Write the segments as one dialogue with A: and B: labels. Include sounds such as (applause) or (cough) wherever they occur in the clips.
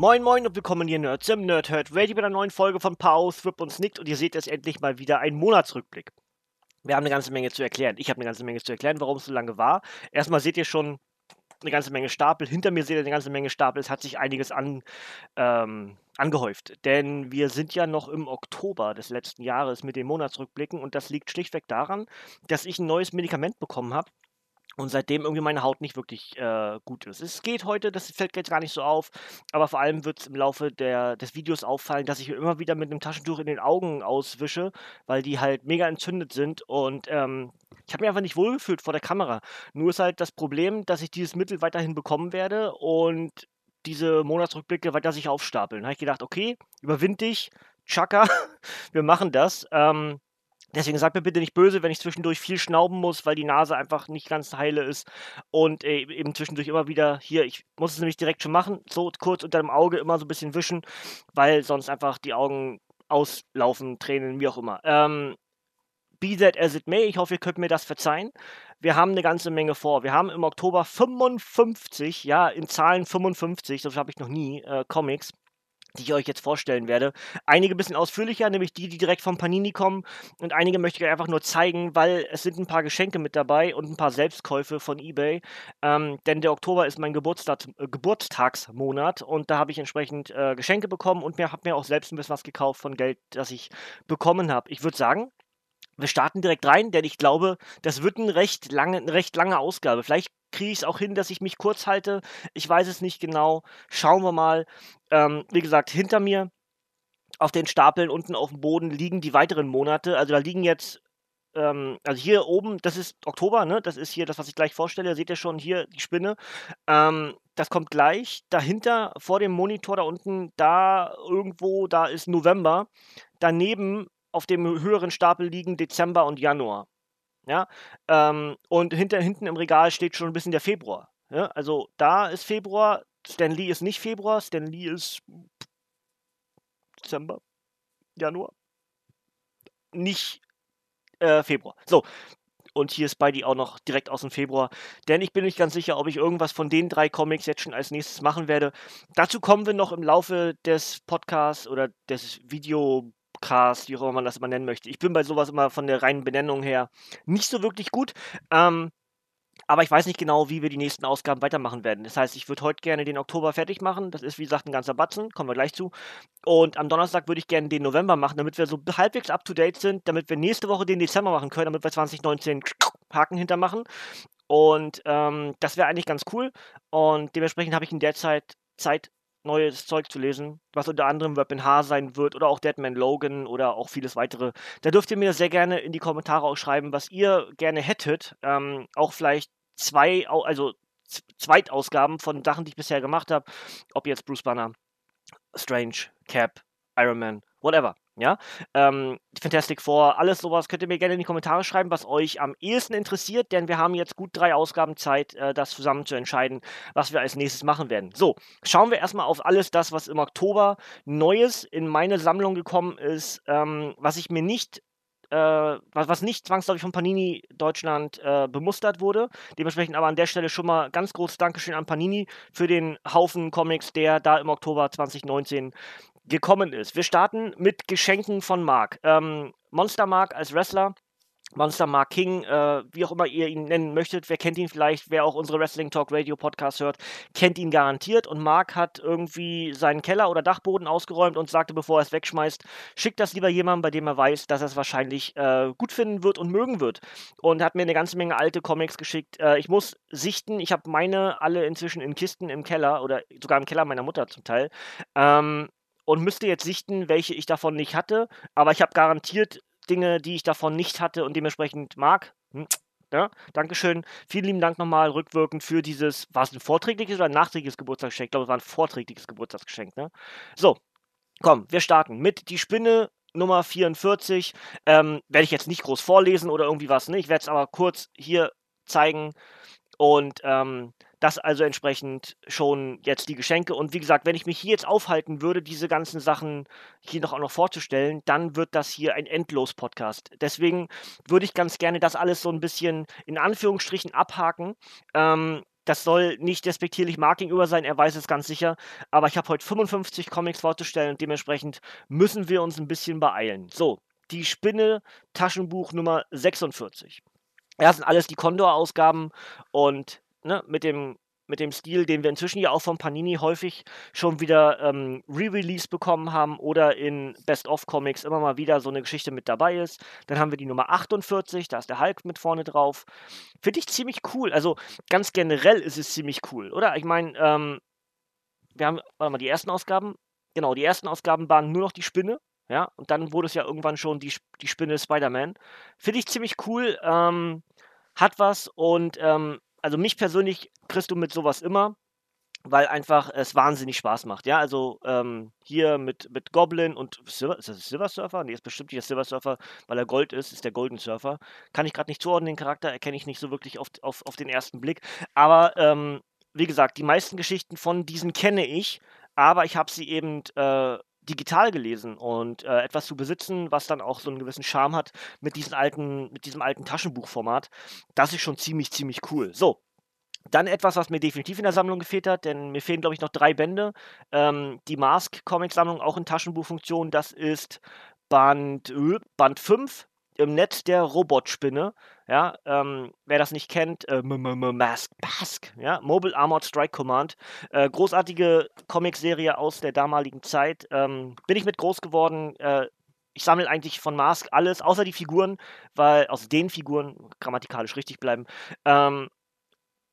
A: Moin Moin und willkommen hier Nerds im Nerdhurt Radio bei einer neuen Folge von Pau, Thrip und Snicked und ihr seht jetzt endlich mal wieder einen Monatsrückblick. Wir haben eine ganze Menge zu erklären. Ich habe eine ganze Menge zu erklären, warum es so lange war. Erstmal seht ihr schon eine ganze Menge Stapel. Hinter mir seht ihr eine ganze Menge Stapel. Es hat sich einiges an, ähm, angehäuft. Denn wir sind ja noch im Oktober des letzten Jahres mit den Monatsrückblicken und das liegt schlichtweg daran, dass ich ein neues Medikament bekommen habe und seitdem irgendwie meine Haut nicht wirklich äh, gut ist. Es geht heute, das fällt jetzt gar nicht so auf, aber vor allem wird es im Laufe der, des Videos auffallen, dass ich immer wieder mit einem Taschentuch in den Augen auswische, weil die halt mega entzündet sind und ähm, ich habe mich einfach nicht wohlgefühlt vor der Kamera. Nur ist halt das Problem, dass ich dieses Mittel weiterhin bekommen werde und diese Monatsrückblicke weiter sich aufstapeln. Da habe ich gedacht, okay, überwind dich, Chaka, (laughs) wir machen das. Ähm, Deswegen seid mir bitte nicht böse, wenn ich zwischendurch viel schnauben muss, weil die Nase einfach nicht ganz heile ist und äh, eben zwischendurch immer wieder hier, ich muss es nämlich direkt schon machen, so kurz unter dem Auge immer so ein bisschen wischen, weil sonst einfach die Augen auslaufen, Tränen, wie auch immer. Ähm, be that as it may, ich hoffe, ihr könnt mir das verzeihen. Wir haben eine ganze Menge vor. Wir haben im Oktober 55, ja, in Zahlen 55, das habe ich noch nie, äh, Comics die ich euch jetzt vorstellen werde. Einige ein bisschen ausführlicher, nämlich die, die direkt vom Panini kommen. Und einige möchte ich euch einfach nur zeigen, weil es sind ein paar Geschenke mit dabei und ein paar Selbstkäufe von eBay. Ähm, denn der Oktober ist mein Geburtstag, äh, Geburtstagsmonat und da habe ich entsprechend äh, Geschenke bekommen und mir habe mir auch selbst ein bisschen was gekauft von Geld, das ich bekommen habe. Ich würde sagen, wir starten direkt rein, denn ich glaube, das wird ein recht lange, eine recht lange Ausgabe. Vielleicht kriege ich es auch hin, dass ich mich kurz halte. Ich weiß es nicht genau. Schauen wir mal. Ähm, wie gesagt, hinter mir auf den Stapeln unten auf dem Boden liegen die weiteren Monate. Also da liegen jetzt, ähm, also hier oben, das ist Oktober, ne? Das ist hier das, was ich gleich vorstelle. Seht ihr schon hier die Spinne. Ähm, das kommt gleich. Dahinter, vor dem Monitor da unten, da irgendwo, da ist November. Daneben auf dem höheren Stapel liegen Dezember und Januar. Ja, ähm, und hinter, hinten im Regal steht schon ein bisschen der Februar. Ja? Also da ist Februar, Stan Lee ist nicht Februar, Stan Lee ist Dezember, Januar. Nicht äh, Februar. So. Und hier ist Spidey auch noch direkt aus dem Februar. Denn ich bin nicht ganz sicher, ob ich irgendwas von den drei Comics jetzt schon als nächstes machen werde. Dazu kommen wir noch im Laufe des Podcasts oder des Video Cast, wie auch immer man das immer nennen möchte. Ich bin bei sowas immer von der reinen Benennung her nicht so wirklich gut. Ähm, aber ich weiß nicht genau, wie wir die nächsten Ausgaben weitermachen werden. Das heißt, ich würde heute gerne den Oktober fertig machen. Das ist, wie gesagt, ein ganzer Batzen. Kommen wir gleich zu. Und am Donnerstag würde ich gerne den November machen, damit wir so halbwegs up to date sind, damit wir nächste Woche den Dezember machen können, damit wir 2019 Haken hintermachen. Und ähm, das wäre eigentlich ganz cool. Und dementsprechend habe ich in der Zeit Zeit, neues Zeug zu lesen, was unter anderem Weapon H sein wird oder auch Deadman Logan oder auch vieles weitere. Da dürft ihr mir sehr gerne in die Kommentare auch schreiben, was ihr gerne hättet. Ähm, auch vielleicht zwei, also Zweitausgaben von Sachen, die ich bisher gemacht habe. Ob jetzt Bruce Banner, Strange, Cap, Iron Man, whatever. Ja, ähm, Fantastic Four, alles sowas könnt ihr mir gerne in die Kommentare schreiben, was euch am ehesten interessiert, denn wir haben jetzt gut drei Ausgaben Zeit, äh, das zusammen zu entscheiden, was wir als nächstes machen werden. So, schauen wir erstmal auf alles das, was im Oktober Neues in meine Sammlung gekommen ist, ähm, was ich mir nicht äh, was, was nicht zwangsläufig von Panini Deutschland äh, bemustert wurde. Dementsprechend aber an der Stelle schon mal ganz großes Dankeschön an Panini für den Haufen Comics, der da im Oktober 2019 gekommen ist. Wir starten mit Geschenken von Mark. Ähm, Monster Mark als Wrestler. Monster Mark King, äh, wie auch immer ihr ihn nennen möchtet, wer kennt ihn vielleicht, wer auch unsere Wrestling Talk Radio Podcast hört, kennt ihn garantiert. Und Mark hat irgendwie seinen Keller oder Dachboden ausgeräumt und sagte, bevor er es wegschmeißt, schickt das lieber jemandem, bei dem er weiß, dass er es wahrscheinlich äh, gut finden wird und mögen wird. Und hat mir eine ganze Menge alte Comics geschickt. Äh, ich muss sichten, ich habe meine alle inzwischen in Kisten im Keller oder sogar im Keller meiner Mutter zum Teil. Ähm, und müsste jetzt sichten, welche ich davon nicht hatte. Aber ich habe garantiert Dinge, die ich davon nicht hatte und dementsprechend mag. Hm, Ja, Dankeschön. Vielen lieben Dank nochmal rückwirkend für dieses, war es ein vorträgliches oder ein nachträgliches Geburtstagsgeschenk? Ich glaube, es war ein vorträgliches Geburtstagsgeschenk. Ne? So, komm, wir starten mit die Spinne Nummer 44. Ähm, werde ich jetzt nicht groß vorlesen oder irgendwie was, ne? Ich werde es aber kurz hier zeigen. Und ähm, das also entsprechend schon jetzt die Geschenke. Und wie gesagt, wenn ich mich hier jetzt aufhalten würde, diese ganzen Sachen hier noch auch noch vorzustellen, dann wird das hier ein Endlos-Podcast. Deswegen würde ich ganz gerne das alles so ein bisschen in Anführungsstrichen abhaken. Ähm, das soll nicht despektierlich Mark gegenüber sein, er weiß es ganz sicher. Aber ich habe heute 55 Comics vorzustellen und dementsprechend müssen wir uns ein bisschen beeilen. So, die Spinne, Taschenbuch Nummer 46. Das sind alles die Condor-Ausgaben und ne, mit dem mit dem Stil, den wir inzwischen ja auch von Panini häufig schon wieder ähm, Re-Release bekommen haben oder in Best-of-Comics immer mal wieder so eine Geschichte mit dabei ist. Dann haben wir die Nummer 48, da ist der Hulk mit vorne drauf. Finde ich ziemlich cool. Also ganz generell ist es ziemlich cool, oder? Ich meine, ähm, wir haben, warte mal, die ersten Ausgaben. Genau, die ersten Ausgaben waren nur noch die Spinne. Ja, und dann wurde es ja irgendwann schon die, die Spinne Spider-Man. Finde ich ziemlich cool. Ähm, hat was und ähm, also mich persönlich kriegst du mit sowas immer, weil einfach es wahnsinnig Spaß macht. Ja, also ähm, hier mit, mit Goblin und Silver, ist das Silver Surfer? Nee, ist bestimmt nicht der Silver Surfer, weil er Gold ist, ist der Golden Surfer. Kann ich gerade nicht zuordnen, den Charakter erkenne ich nicht so wirklich auf, auf, auf den ersten Blick. Aber ähm, wie gesagt, die meisten Geschichten von diesen kenne ich, aber ich habe sie eben äh, digital gelesen und äh, etwas zu besitzen, was dann auch so einen gewissen Charme hat mit diesem alten, mit diesem alten Taschenbuchformat, das ist schon ziemlich, ziemlich cool. So. Dann etwas, was mir definitiv in der Sammlung gefehlt hat, denn mir fehlen, glaube ich, noch drei Bände. Ähm, die Mask-Comic-Sammlung auch in Taschenbuchfunktion, das ist Band, äh, Band 5 im Netz der Robotspinne. Ja, ähm, wer das nicht kennt, äh, Mask, Mask, ja, Mobile Armored Strike Command. Äh, großartige Comicserie aus der damaligen Zeit. Ähm, bin ich mit groß geworden. Äh, ich sammle eigentlich von Mask alles, außer die Figuren, weil, aus den Figuren, grammatikalisch richtig bleiben, ähm,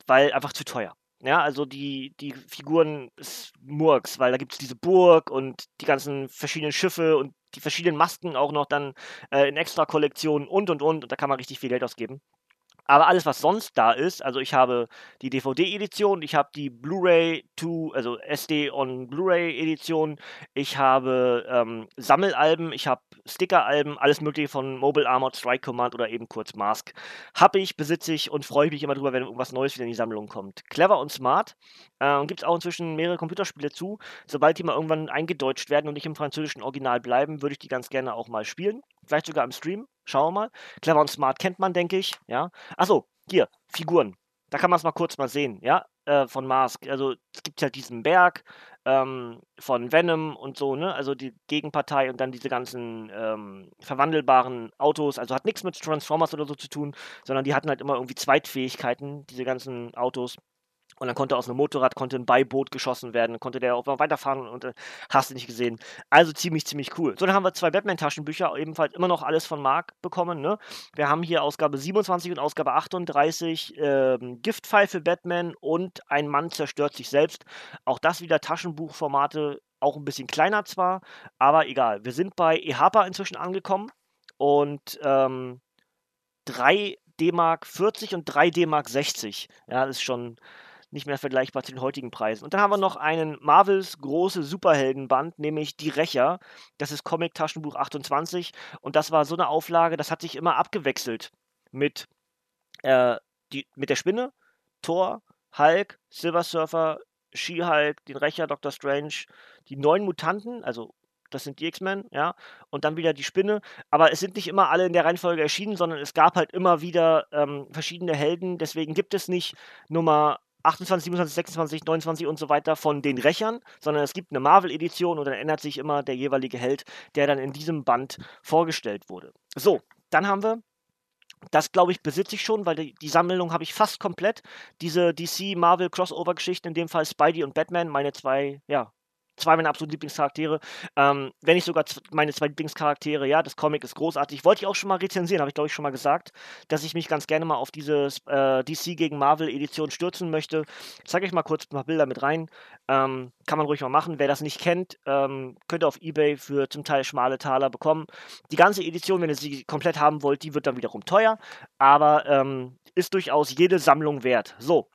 A: weil einfach zu teuer. Ja, also die, die Figuren ist Murks, weil da gibt es diese Burg und die ganzen verschiedenen Schiffe und die verschiedenen Masken auch noch dann äh, in Extra-Kollektionen und und und und da kann man richtig viel Geld ausgeben. Aber alles, was sonst da ist, also ich habe die DVD-Edition, ich habe die Blu-ray 2, also SD on Blu-ray-Edition, ich habe ähm, Sammelalben, ich habe Sticker-Alben, alles mögliche von Mobile Armored Strike Command oder eben kurz Mask. Habe ich, besitze ich und freue mich immer drüber, wenn irgendwas Neues wieder in die Sammlung kommt. Clever und smart. Äh, Gibt es auch inzwischen mehrere Computerspiele zu. Sobald die mal irgendwann eingedeutscht werden und nicht im französischen Original bleiben, würde ich die ganz gerne auch mal spielen. Vielleicht sogar im Stream. Schauen wir mal. Clever und Smart kennt man, denke ich. Ja. Achso, hier, Figuren. Da kann man es mal kurz mal sehen, ja, äh, von Mask. Also es gibt ja diesen Berg ähm, von Venom und so, ne? Also die Gegenpartei und dann diese ganzen ähm, verwandelbaren Autos. Also hat nichts mit Transformers oder so zu tun, sondern die hatten halt immer irgendwie Zweitfähigkeiten, diese ganzen Autos. Und dann konnte aus einem Motorrad konnte ein Beiboot geschossen werden, konnte der auch weiterfahren und äh, hast du nicht gesehen. Also ziemlich, ziemlich cool. So, dann haben wir zwei Batman-Taschenbücher, ebenfalls immer noch alles von Mark bekommen. Ne? Wir haben hier Ausgabe 27 und Ausgabe 38, ähm, Giftpfeil für Batman und Ein Mann zerstört sich selbst. Auch das wieder Taschenbuchformate, auch ein bisschen kleiner zwar, aber egal. Wir sind bei EHAPA inzwischen angekommen und ähm, 3 D-Mark 40 und 3 D-Mark 60. Ja, das ist schon nicht mehr vergleichbar zu den heutigen Preisen. Und dann haben wir noch einen Marvels große Superheldenband, nämlich Die Rächer. Das ist Comic Taschenbuch 28 und das war so eine Auflage, das hat sich immer abgewechselt mit, äh, die, mit der Spinne, Thor, Hulk, Silver Surfer, She-Hulk, den Rächer, Doctor Strange, die neuen Mutanten, also das sind die X-Men, ja, und dann wieder die Spinne. Aber es sind nicht immer alle in der Reihenfolge erschienen, sondern es gab halt immer wieder ähm, verschiedene Helden. Deswegen gibt es nicht Nummer 28, 27, 26, 29 und so weiter von den Rächern, sondern es gibt eine Marvel-Edition und dann ändert sich immer der jeweilige Held, der dann in diesem Band vorgestellt wurde. So, dann haben wir das glaube ich besitze ich schon, weil die, die Sammlung habe ich fast komplett. Diese DC Marvel Crossover Geschichten, in dem Fall Spidey und Batman, meine zwei ja, zwei meiner absoluten Lieblingscharaktere. Ähm, wenn nicht sogar meine zwei Lieblingscharaktere, ja, das Comic ist großartig. Wollte ich auch schon mal rezensieren, habe ich glaube ich schon mal gesagt, dass ich mich ganz gerne mal auf diese äh, DC gegen Marvel Edition stürzen möchte. Ich zeige euch mal kurz ein paar Bilder mit rein. Ähm, kann man ruhig mal machen. Wer das nicht kennt, ähm, könnt ihr auf Ebay für zum Teil schmale Taler bekommen. Die ganze Edition, wenn ihr sie komplett haben wollt, die wird dann wiederum teuer. Aber ähm, ist durchaus jede Sammlung wert. So,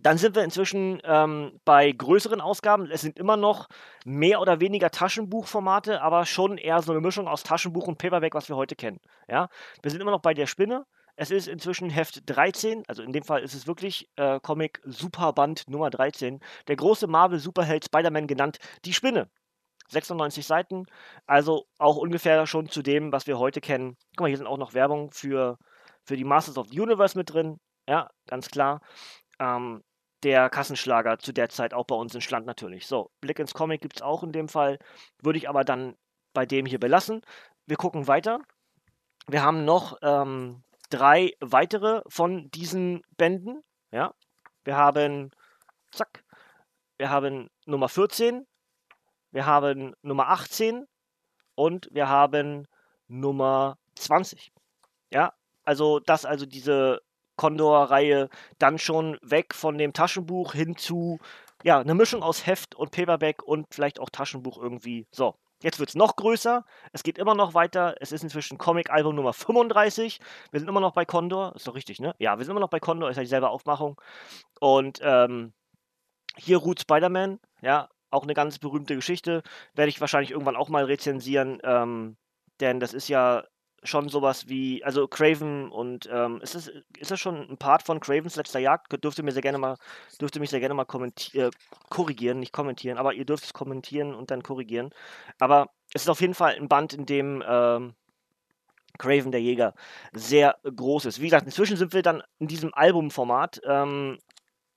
A: dann sind wir inzwischen ähm, bei größeren Ausgaben. Es sind immer noch mehr oder weniger Taschenbuchformate, aber schon eher so eine Mischung aus Taschenbuch und Paperback, was wir heute kennen. Ja? Wir sind immer noch bei der Spinne. Es ist inzwischen Heft 13, also in dem Fall ist es wirklich äh, Comic Superband Nummer 13. Der große Marvel-Superheld Spider-Man genannt Die Spinne. 96 Seiten, also auch ungefähr schon zu dem, was wir heute kennen. Guck mal, hier sind auch noch Werbung für, für die Masters of the Universe mit drin. Ja, ganz klar ähm, der Kassenschlager zu der Zeit auch bei uns entstand natürlich. So, Blick ins Comic gibt es auch in dem Fall, würde ich aber dann bei dem hier belassen. Wir gucken weiter. Wir haben noch ähm, drei weitere von diesen Bänden. Ja, wir haben, zack, wir haben Nummer 14, wir haben Nummer 18 und wir haben Nummer 20. Ja, also das also diese Condor-Reihe dann schon weg von dem Taschenbuch hin zu, ja, eine Mischung aus Heft und Paperback und vielleicht auch Taschenbuch irgendwie. So, Jetzt wird es noch größer. Es geht immer noch weiter. Es ist inzwischen Comic-Album Nummer 35. Wir sind immer noch bei Condor. Ist doch richtig, ne? Ja, wir sind immer noch bei Condor. Ist ja dieselbe Aufmachung. Und ähm, hier ruht Spider-Man. Ja, auch eine ganz berühmte Geschichte. Werde ich wahrscheinlich irgendwann auch mal rezensieren. Ähm, denn das ist ja schon sowas wie, also Craven und ähm, ist das, ist das schon ein Part von Cravens letzter Jagd? Dürfte mir sehr gerne mal, dürfte mich sehr gerne mal äh, korrigieren, nicht kommentieren, aber ihr dürft es kommentieren und dann korrigieren. Aber es ist auf jeden Fall ein Band, in dem ähm, Craven der Jäger sehr groß ist. Wie gesagt, inzwischen sind wir dann in diesem Albumformat, ähm,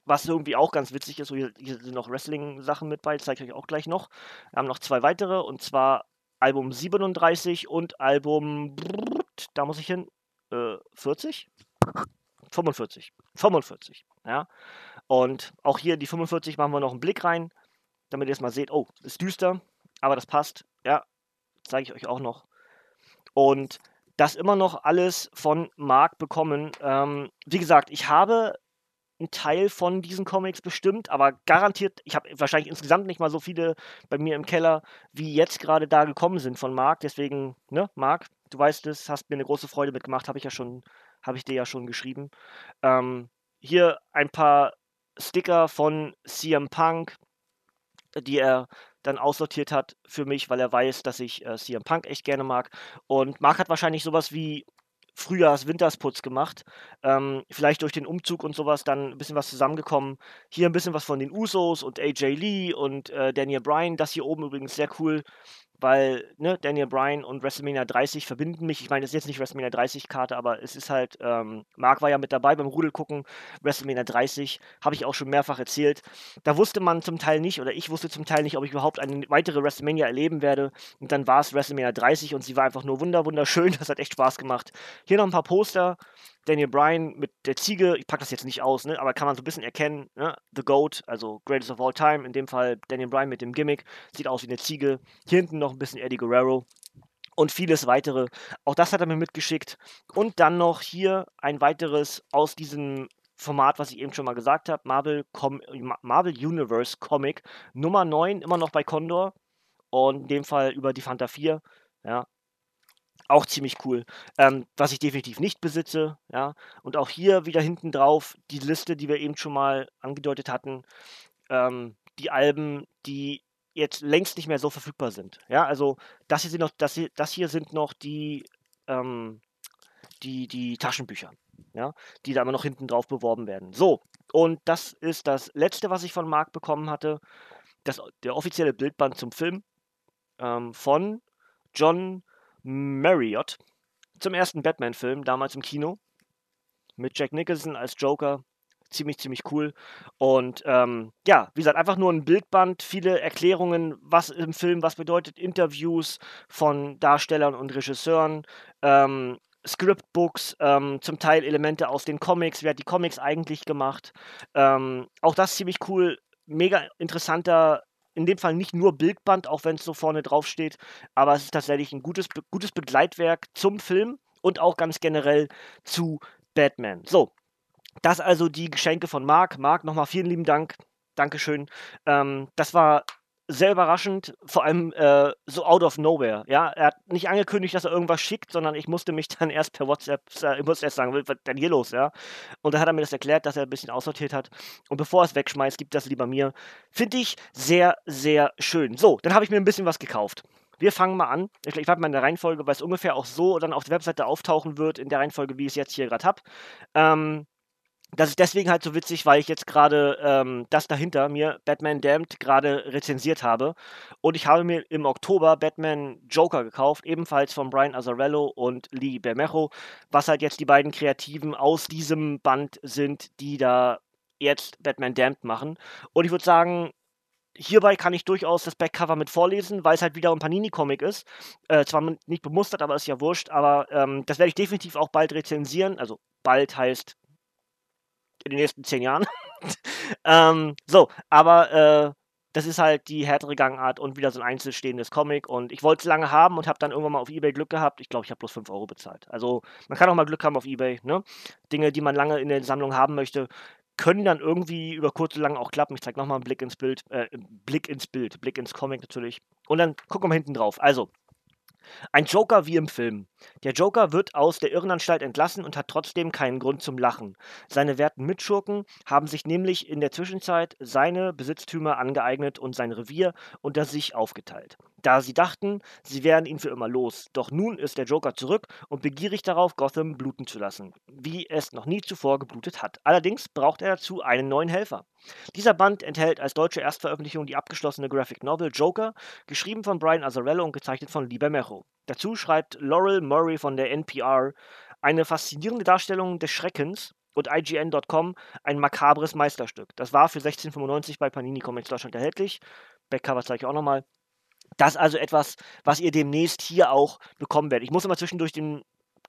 A: was irgendwie auch ganz witzig ist. So hier, hier sind noch Wrestling-Sachen mit bei, zeige ich euch auch gleich noch. Wir haben noch zwei weitere und zwar Album 37 und Album, da muss ich hin, äh, 40? 45. 45, ja. Und auch hier die 45 machen wir noch einen Blick rein, damit ihr es mal seht. Oh, ist düster, aber das passt. Ja, zeige ich euch auch noch. Und das immer noch alles von Mark bekommen. Ähm, wie gesagt, ich habe ein Teil von diesen Comics bestimmt, aber garantiert, ich habe wahrscheinlich insgesamt nicht mal so viele bei mir im Keller, wie jetzt gerade da gekommen sind von Marc. Deswegen, ne, Marc, du weißt es, hast mir eine große Freude mitgemacht, habe ich ja schon, habe ich dir ja schon geschrieben. Ähm, hier ein paar Sticker von CM Punk, die er dann aussortiert hat für mich, weil er weiß, dass ich äh, CM Punk echt gerne mag. Und Marc hat wahrscheinlich sowas wie Frühjahrs-Wintersputz gemacht. Ähm, vielleicht durch den Umzug und sowas dann ein bisschen was zusammengekommen. Hier ein bisschen was von den Usos und AJ Lee und äh, Daniel Bryan. Das hier oben übrigens sehr cool weil ne, Daniel Bryan und WrestleMania 30 verbinden mich. Ich meine, das ist jetzt nicht WrestleMania 30 Karte, aber es ist halt, ähm, Marc war ja mit dabei beim Rudel gucken. WrestleMania 30 habe ich auch schon mehrfach erzählt. Da wusste man zum Teil nicht, oder ich wusste zum Teil nicht, ob ich überhaupt eine weitere WrestleMania erleben werde. Und dann war es WrestleMania 30 und sie war einfach nur wunder, wunderschön. (laughs) Das hat echt Spaß gemacht. Hier noch ein paar Poster. Daniel Bryan mit der Ziege, ich packe das jetzt nicht aus, ne, aber kann man so ein bisschen erkennen, ne? The Goat, also Greatest of All Time, in dem Fall Daniel Bryan mit dem Gimmick, sieht aus wie eine Ziege. Hier hinten noch ein bisschen Eddie Guerrero und vieles weitere. Auch das hat er mir mitgeschickt. Und dann noch hier ein weiteres aus diesem Format, was ich eben schon mal gesagt habe, Marvel, Marvel Universe Comic Nummer 9, immer noch bei Condor und in dem Fall über die Fanta 4. Ja, auch ziemlich cool. Ähm, was ich definitiv nicht besitze, ja. Und auch hier wieder hinten drauf die Liste, die wir eben schon mal angedeutet hatten. Ähm, die Alben, die jetzt längst nicht mehr so verfügbar sind. Ja, also das hier sind noch, das hier, das hier sind noch die, ähm, die, die Taschenbücher, ja, die da immer noch hinten drauf beworben werden. So, und das ist das letzte, was ich von Marc bekommen hatte. Das, der offizielle Bildband zum Film ähm, von John Marriott. Zum ersten Batman-Film, damals im Kino, mit Jack Nicholson als Joker. Ziemlich, ziemlich cool. Und ähm, ja, wie gesagt, einfach nur ein Bildband, viele Erklärungen, was im Film was bedeutet, Interviews von Darstellern und Regisseuren, ähm, Scriptbooks, ähm, zum Teil Elemente aus den Comics, wer hat die Comics eigentlich gemacht. Ähm, auch das ziemlich cool, mega interessanter in dem Fall nicht nur Bildband, auch wenn es so vorne drauf steht, aber es ist tatsächlich ein gutes, gutes Begleitwerk zum Film und auch ganz generell zu Batman. So, das also die Geschenke von Marc. Marc, nochmal vielen lieben Dank. Dankeschön. Ähm, das war sehr überraschend, vor allem äh, so out of nowhere. Ja, er hat nicht angekündigt, dass er irgendwas schickt, sondern ich musste mich (laughs) dann erst per WhatsApp, äh, ich musste erst sagen, was ist denn hier los, ja? Und dann hat er mir das erklärt, dass er ein bisschen aussortiert hat. Und bevor er es wegschmeißt, gibt das lieber mir. Finde ich sehr, sehr schön. So, dann habe ich mir ein bisschen was gekauft. Wir fangen mal an. Ich, ich warte mal in der Reihenfolge, weil es ungefähr auch so dann auf der Webseite auftauchen wird, in der Reihenfolge, wie ich es jetzt hier gerade habe. Ähm, das ist deswegen halt so witzig, weil ich jetzt gerade ähm, das dahinter mir, Batman Damned, gerade rezensiert habe. Und ich habe mir im Oktober Batman Joker gekauft, ebenfalls von Brian Azzarello und Lee Bermejo, was halt jetzt die beiden Kreativen aus diesem Band sind, die da jetzt Batman Damned machen. Und ich würde sagen, hierbei kann ich durchaus das Backcover mit vorlesen, weil es halt wieder ein Panini-Comic ist. Äh, zwar nicht bemustert, aber ist ja wurscht. Aber ähm, das werde ich definitiv auch bald rezensieren. Also bald heißt in den nächsten zehn Jahren. (laughs) ähm, so, aber äh, das ist halt die härtere Gangart und wieder so ein einzelstehendes Comic. Und ich wollte es lange haben und habe dann irgendwann mal auf Ebay Glück gehabt. Ich glaube, ich habe bloß 5 Euro bezahlt. Also man kann auch mal Glück haben auf Ebay. Ne? Dinge, die man lange in der Sammlung haben möchte, können dann irgendwie über kurz oder lang auch klappen. Ich zeige nochmal einen Blick ins Bild, äh, Blick ins Bild, Blick ins Comic natürlich. Und dann gucken wir hinten drauf. Also, ein Joker wie im Film. Der Joker wird aus der Irrenanstalt entlassen und hat trotzdem keinen Grund zum Lachen. Seine werten Mitschurken haben sich nämlich in der Zwischenzeit seine Besitztümer angeeignet und sein Revier unter sich aufgeteilt da sie dachten, sie wären ihn für immer los. Doch nun ist der Joker zurück und begierig darauf, Gotham bluten zu lassen, wie es noch nie zuvor geblutet hat. Allerdings braucht er dazu einen neuen Helfer. Dieser Band enthält als deutsche Erstveröffentlichung die abgeschlossene Graphic Novel Joker, geschrieben von Brian Azzarello und gezeichnet von Lee Bermejo. Dazu schreibt Laurel Murray von der NPR eine faszinierende Darstellung des Schreckens und IGN.com ein makabres Meisterstück. Das war für 16,95 bei Panini Comics Deutschland erhältlich. Backcover zeige ich auch nochmal. Das ist also etwas, was ihr demnächst hier auch bekommen werdet. Ich muss immer zwischendurch den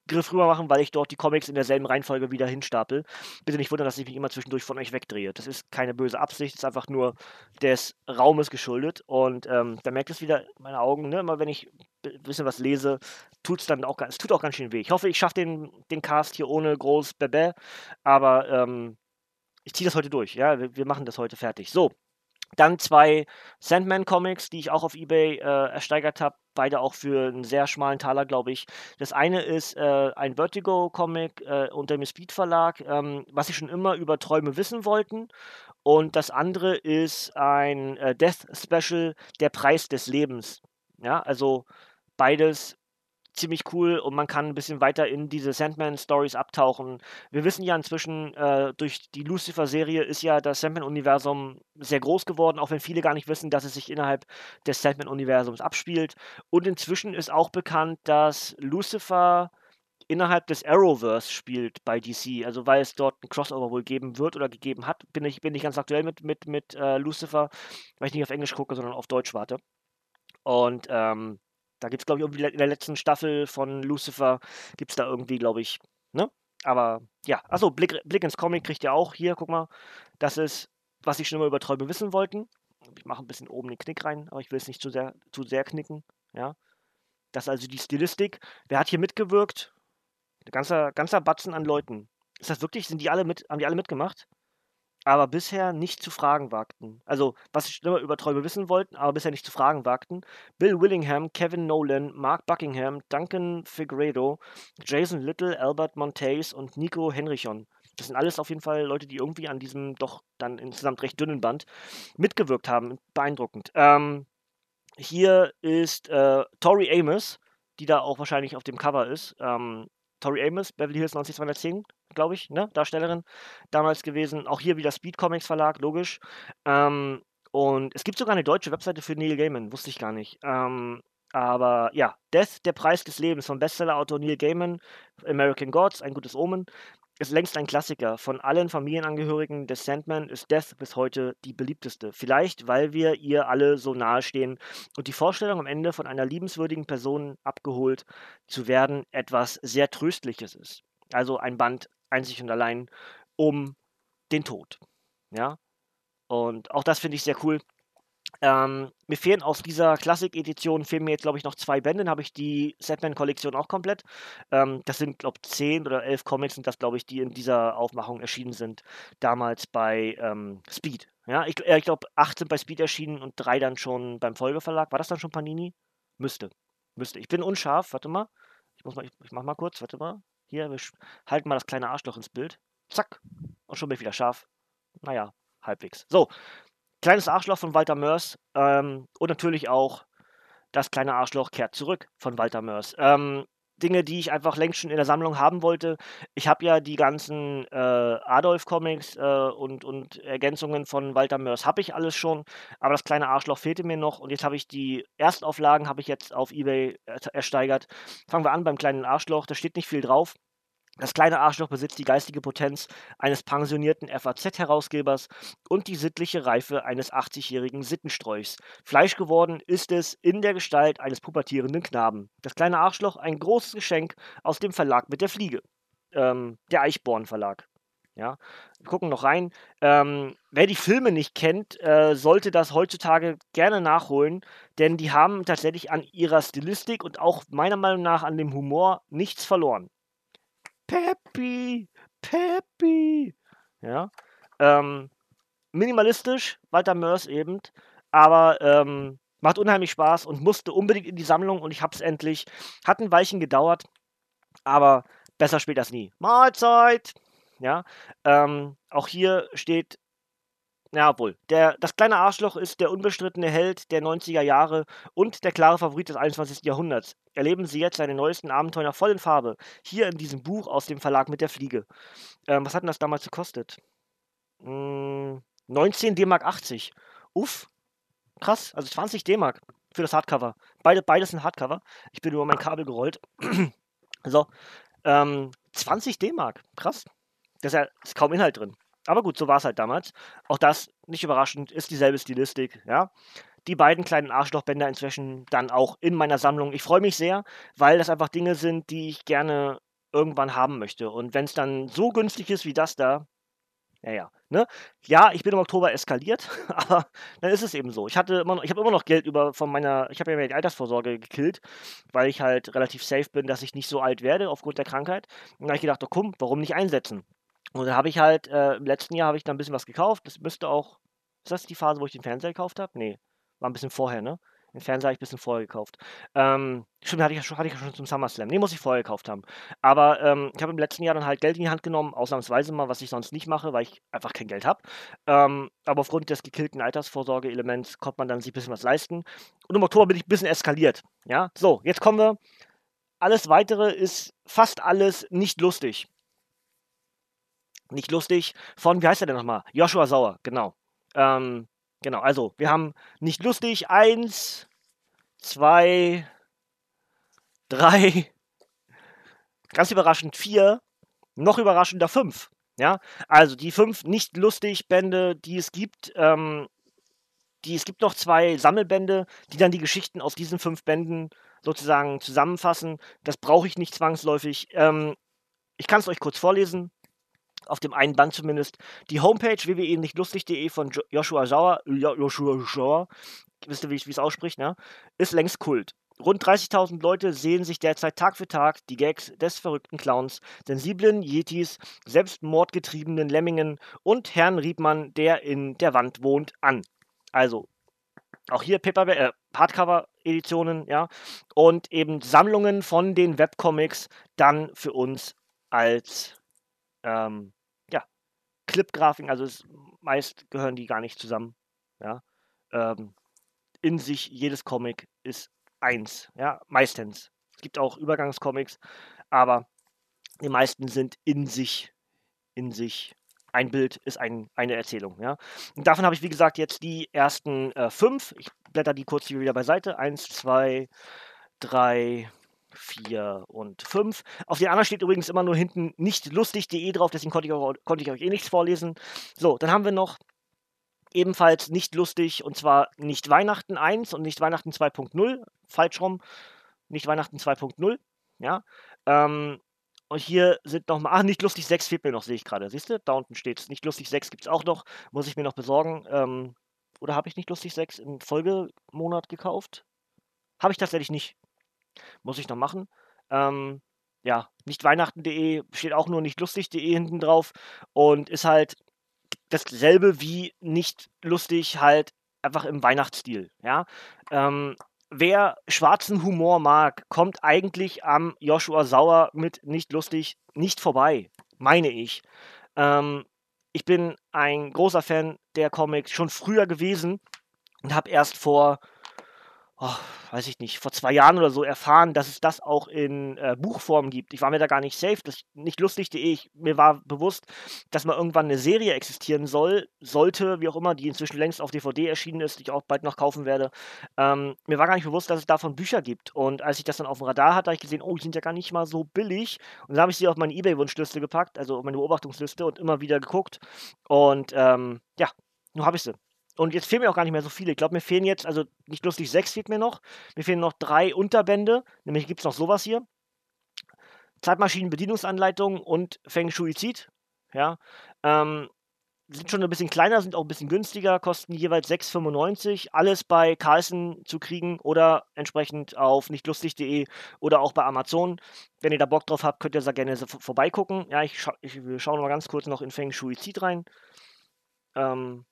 A: Griff rüber machen, weil ich dort die Comics in derselben Reihenfolge wieder hinstapel. Bitte nicht wundern, dass ich mich immer zwischendurch von euch wegdrehe. Das ist keine böse Absicht, das ist einfach nur des Raumes geschuldet. Und ähm, da merkt es wieder meine Augen, ne? immer wenn ich ein bisschen was lese, tut es dann auch, es tut auch ganz schön weh. Ich hoffe, ich schaffe den, den Cast hier ohne groß Bebe, aber ähm, ich ziehe das heute durch. Ja, wir, wir machen das heute fertig. So, dann zwei Sandman-Comics, die ich auch auf Ebay äh, ersteigert habe. Beide auch für einen sehr schmalen Taler, glaube ich. Das eine ist äh, ein Vertigo-Comic äh, unter dem Speed Verlag, ähm, was ich schon immer über Träume wissen wollten. Und das andere ist ein äh, Death Special, der Preis des Lebens. Ja, also beides ziemlich cool und man kann ein bisschen weiter in diese Sandman-Stories abtauchen. Wir wissen ja inzwischen, äh, durch die Lucifer-Serie ist ja das Sandman-Universum sehr groß geworden, auch wenn viele gar nicht wissen, dass es sich innerhalb des Sandman-Universums abspielt. Und inzwischen ist auch bekannt, dass Lucifer innerhalb des Arrowverse spielt bei DC, also weil es dort ein Crossover wohl geben wird oder gegeben hat. Bin ich bin nicht ganz aktuell mit, mit, mit äh, Lucifer, weil ich nicht auf Englisch gucke, sondern auf Deutsch warte. Und ähm, da gibt es, glaube ich, irgendwie in der letzten Staffel von Lucifer gibt es da irgendwie, glaube ich, ne? Aber ja, achso, Blick, Blick ins Comic kriegt ihr auch hier, guck mal. Das ist, was ich schon immer über Träume wissen wollten. Ich mache ein bisschen oben den Knick rein, aber ich will es nicht zu sehr, zu sehr knicken. Ja. Das ist also die Stilistik. Wer hat hier mitgewirkt? Ein ganzer, ganzer Batzen an Leuten. Ist das wirklich, sind die alle mit, haben die alle mitgemacht? Aber bisher nicht zu fragen wagten. Also, was ich immer über Träume wissen wollten, aber bisher nicht zu fragen wagten. Bill Willingham, Kevin Nolan, Mark Buckingham, Duncan Figueredo, Jason Little, Albert Montes und Nico Henrichon. Das sind alles auf jeden Fall Leute, die irgendwie an diesem doch dann insgesamt recht dünnen Band mitgewirkt haben. Beeindruckend. Ähm, hier ist äh, Tori Amos, die da auch wahrscheinlich auf dem Cover ist. Ähm, Tori Amos, Beverly Hills 90210, glaube ich, ne? Darstellerin damals gewesen. Auch hier wieder Speed Comics Verlag, logisch. Ähm, und es gibt sogar eine deutsche Webseite für Neil Gaiman, wusste ich gar nicht. Ähm, aber ja, Death, der Preis des Lebens von Bestsellerautor Neil Gaiman, American Gods, ein gutes Omen ist längst ein Klassiker. Von allen Familienangehörigen des Sandman ist Death bis heute die beliebteste. Vielleicht, weil wir ihr alle so nahe stehen und die Vorstellung am Ende von einer liebenswürdigen Person abgeholt zu werden etwas sehr Tröstliches ist. Also ein Band einzig und allein um den Tod. Ja. Und auch das finde ich sehr cool. Ähm, mir fehlen aus dieser Klassik-Edition fehlen mir jetzt, glaube ich, noch zwei Bände. Dann habe ich die Setman-Kollektion auch komplett. Ähm, das sind, glaube ich, zehn oder elf Comics sind das, glaube ich, die in dieser Aufmachung erschienen sind. Damals bei ähm, Speed. Ja, ich, äh, ich glaube, acht sind bei Speed erschienen und drei dann schon beim Folgeverlag. War das dann schon Panini? Müsste. Müsste. Ich bin unscharf. Warte mal. Ich, muss mal, ich, ich mach mal kurz. Warte mal. Hier, wir halten mal das kleine Arschloch ins Bild. Zack. Und schon bin ich wieder scharf. Naja, halbwegs. So, Kleines Arschloch von Walter Mörs ähm, und natürlich auch Das kleine Arschloch kehrt zurück von Walter Mörs. Ähm, Dinge, die ich einfach längst schon in der Sammlung haben wollte. Ich habe ja die ganzen äh, Adolf-Comics äh, und, und Ergänzungen von Walter Mörs, habe ich alles schon, aber das kleine Arschloch fehlte mir noch und jetzt habe ich die Erstauflagen, habe ich jetzt auf Ebay ersteigert. Fangen wir an beim kleinen Arschloch, da steht nicht viel drauf. Das kleine Arschloch besitzt die geistige Potenz eines pensionierten FAZ-Herausgebers und die sittliche Reife eines 80-jährigen Sittenstreuchs. Fleisch geworden ist es in der Gestalt eines pubertierenden Knaben. Das kleine Arschloch, ein großes Geschenk aus dem Verlag mit der Fliege. Ähm, der Eichborn Verlag. Ja, wir gucken noch rein. Ähm, wer die Filme nicht kennt, äh, sollte das heutzutage gerne nachholen, denn die haben tatsächlich an ihrer Stilistik und auch meiner Meinung nach an dem Humor nichts verloren. Peppy, Peppy. Ja. Ähm, minimalistisch, Walter Mörs eben, aber ähm, macht unheimlich Spaß und musste unbedingt in die Sammlung und ich hab's endlich. Hat ein Weilchen gedauert, aber besser spät als nie. Mahlzeit! Ja, ähm, auch hier steht ja, wohl. Der, das kleine Arschloch ist der unbestrittene Held der 90er Jahre und der klare Favorit des 21. Jahrhunderts. Erleben Sie jetzt seine neuesten Abenteuer voll in Farbe. Hier in diesem Buch aus dem Verlag mit der Fliege. Ähm, was hat denn das damals gekostet? Hm, 19 D-Mark 80. Uff. Krass. Also 20 D-Mark für das Hardcover. Beide, beides sind Hardcover. Ich bin über mein Kabel gerollt. (clears throat) so. Ähm, 20 D-Mark. Krass. Da ist ja ist kaum Inhalt drin. Aber gut, so war es halt damals. Auch das, nicht überraschend, ist dieselbe Stilistik, ja. Die beiden kleinen Arschlochbänder inzwischen dann auch in meiner Sammlung. Ich freue mich sehr, weil das einfach Dinge sind, die ich gerne irgendwann haben möchte. Und wenn es dann so günstig ist wie das da, ja, ja, ne? Ja, ich bin im Oktober eskaliert, (laughs) aber dann ist es eben so. Ich ich habe immer noch Geld über von meiner, ich habe ja die Altersvorsorge gekillt, weil ich halt relativ safe bin, dass ich nicht so alt werde aufgrund der Krankheit. Und da habe ich gedacht, oh, komm, warum nicht einsetzen? Und dann habe ich halt, äh, im letzten Jahr habe ich dann ein bisschen was gekauft. Das müsste auch, ist das die Phase, wo ich den Fernseher gekauft habe? Nee, war ein bisschen vorher, ne? Den Fernseher habe ich ein bisschen vorher gekauft. Ähm, stimmt, hatte ich, schon, hatte ich ja schon zum SummerSlam. Nee, muss ich vorher gekauft haben. Aber ähm, ich habe im letzten Jahr dann halt Geld in die Hand genommen, ausnahmsweise mal, was ich sonst nicht mache, weil ich einfach kein Geld habe. Ähm, aber aufgrund des gekillten Altersvorsorge-Elements konnte man dann sich ein bisschen was leisten. Und im Oktober bin ich ein bisschen eskaliert. Ja, so, jetzt kommen wir. Alles weitere ist fast alles nicht lustig nicht lustig, von, wie heißt er denn nochmal? Joshua Sauer, genau. Ähm, genau, also, wir haben nicht lustig, eins, zwei, drei, ganz überraschend vier, noch überraschender fünf. Ja, also die fünf nicht lustig Bände, die es gibt, ähm, die, es gibt noch zwei Sammelbände, die dann die Geschichten aus diesen fünf Bänden sozusagen zusammenfassen. Das brauche ich nicht zwangsläufig. Ähm, ich kann es euch kurz vorlesen auf dem einen Band zumindest. Die Homepage www.nichtlustig.de von Joshua Sauer, Joshua Sauer, wisst ihr, wie es ausspricht, ne? ist längst Kult. Rund 30.000 Leute sehen sich derzeit Tag für Tag die Gags des verrückten Clowns, sensiblen Yetis, selbstmordgetriebenen Lemmingen und Herrn Riebmann, der in der Wand wohnt, an. Also, auch hier Paper, äh, Hardcover-Editionen, ja, und eben Sammlungen von den Webcomics dann für uns als ähm, Clip-Grafiken, also es, meist gehören die gar nicht zusammen. Ja? Ähm, in sich jedes Comic ist eins, ja, meistens. Es gibt auch Übergangscomics, aber die meisten sind in sich, in sich. Ein Bild ist ein, eine Erzählung, ja. Und davon habe ich, wie gesagt, jetzt die ersten äh, fünf. Ich blätter die kurz hier wieder beiseite. Eins, zwei, drei, 4 und 5. Auf den anderen steht übrigens immer nur hinten nicht lustig.de drauf, deswegen konnte ich, auch, konnte ich euch eh nichts vorlesen. So, dann haben wir noch ebenfalls nicht lustig und zwar nicht Weihnachten 1 und nicht Weihnachten 2.0. Falsch rum. Nicht Weihnachten 2.0. Ja. Ähm, und hier sind nochmal, ach, nicht lustig 6 fehlt mir noch, sehe ich gerade. Siehst du? Da unten steht es. Nicht lustig 6 gibt es auch noch. Muss ich mir noch besorgen. Ähm, oder habe ich nicht lustig 6 im Folgemonat gekauft? Habe ich tatsächlich nicht. Muss ich noch machen. Ähm, ja, nicht weihnachten.de steht auch nur nicht lustig.de hinten drauf und ist halt dasselbe wie nicht lustig halt einfach im Weihnachtsstil, ja. Ähm, wer schwarzen Humor mag, kommt eigentlich am Joshua Sauer mit nicht lustig nicht vorbei, meine ich. Ähm, ich bin ein großer Fan der Comics schon früher gewesen und habe erst vor oh, weiß ich nicht, vor zwei Jahren oder so erfahren, dass es das auch in äh, Buchform gibt. Ich war mir da gar nicht safe, das nicht lustig.de. Ich, mir war bewusst, dass mal irgendwann eine Serie existieren soll, sollte, wie auch immer, die inzwischen längst auf DVD erschienen ist, die ich auch bald noch kaufen werde. Ähm, mir war gar nicht bewusst, dass es davon Bücher gibt. Und als ich das dann auf dem Radar hatte, habe ich gesehen, oh, die sind ja gar nicht mal so billig. Und dann habe ich sie auf meine Ebay-Wunschliste gepackt, also auf meine Beobachtungsliste und immer wieder geguckt. Und ähm, ja, nun habe ich sie. Und jetzt fehlen mir auch gar nicht mehr so viele. Ich glaube, mir fehlen jetzt, also nicht lustig, sechs fehlt mir noch. Mir fehlen noch drei Unterbände. Nämlich gibt es noch sowas hier. Zeitmaschinenbedienungsanleitung und Feng Shuizid. Ja. Ähm, sind schon ein bisschen kleiner, sind auch ein bisschen günstiger, kosten jeweils 6,95. Alles bei Carlsen zu kriegen oder entsprechend auf nichtlustig.de oder auch bei Amazon. Wenn ihr da Bock drauf habt, könnt ihr da gerne vorbeigucken. Ja, ich, scha ich schaue noch mal ganz kurz noch in Feng Shuizid rein. Ähm,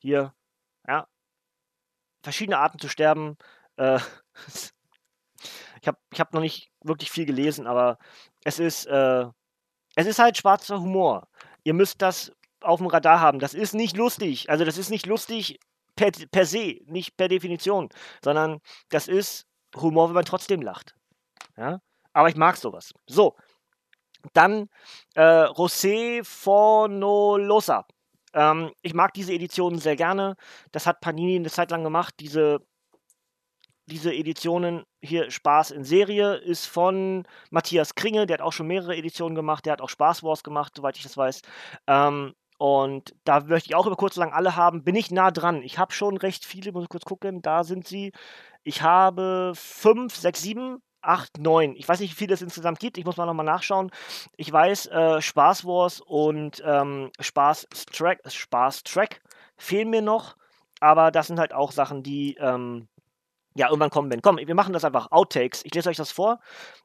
A: hier ja. Verschiedene Arten zu sterben. Äh, (laughs) ich habe ich hab noch nicht wirklich viel gelesen, aber es ist, äh, es ist halt schwarzer Humor. Ihr müsst das auf dem Radar haben. Das ist nicht lustig. Also das ist nicht lustig per, per se, nicht per Definition, sondern das ist Humor, wenn man trotzdem lacht. Ja? Aber ich mag sowas. So, dann äh, José Fornolosa. Ähm, ich mag diese Editionen sehr gerne. Das hat Panini eine Zeit lang gemacht. Diese, diese Editionen hier Spaß in Serie ist von Matthias Kringe. Der hat auch schon mehrere Editionen gemacht. Der hat auch Spaß Wars gemacht, soweit ich das weiß. Ähm, und da möchte ich auch über kurz lang alle haben. Bin ich nah dran. Ich habe schon recht viele, muss ich kurz gucken. Da sind sie. Ich habe fünf, sechs, sieben 8, 9. Ich weiß nicht, wie viele es insgesamt gibt. Ich muss mal nochmal nachschauen. Ich weiß, äh, Spaß Wars und ähm, Spaß Track, Spaß Track fehlen mir noch. Aber das sind halt auch Sachen, die ähm, ja irgendwann kommen werden. Komm, wir machen das einfach. Outtakes. Ich lese euch das vor.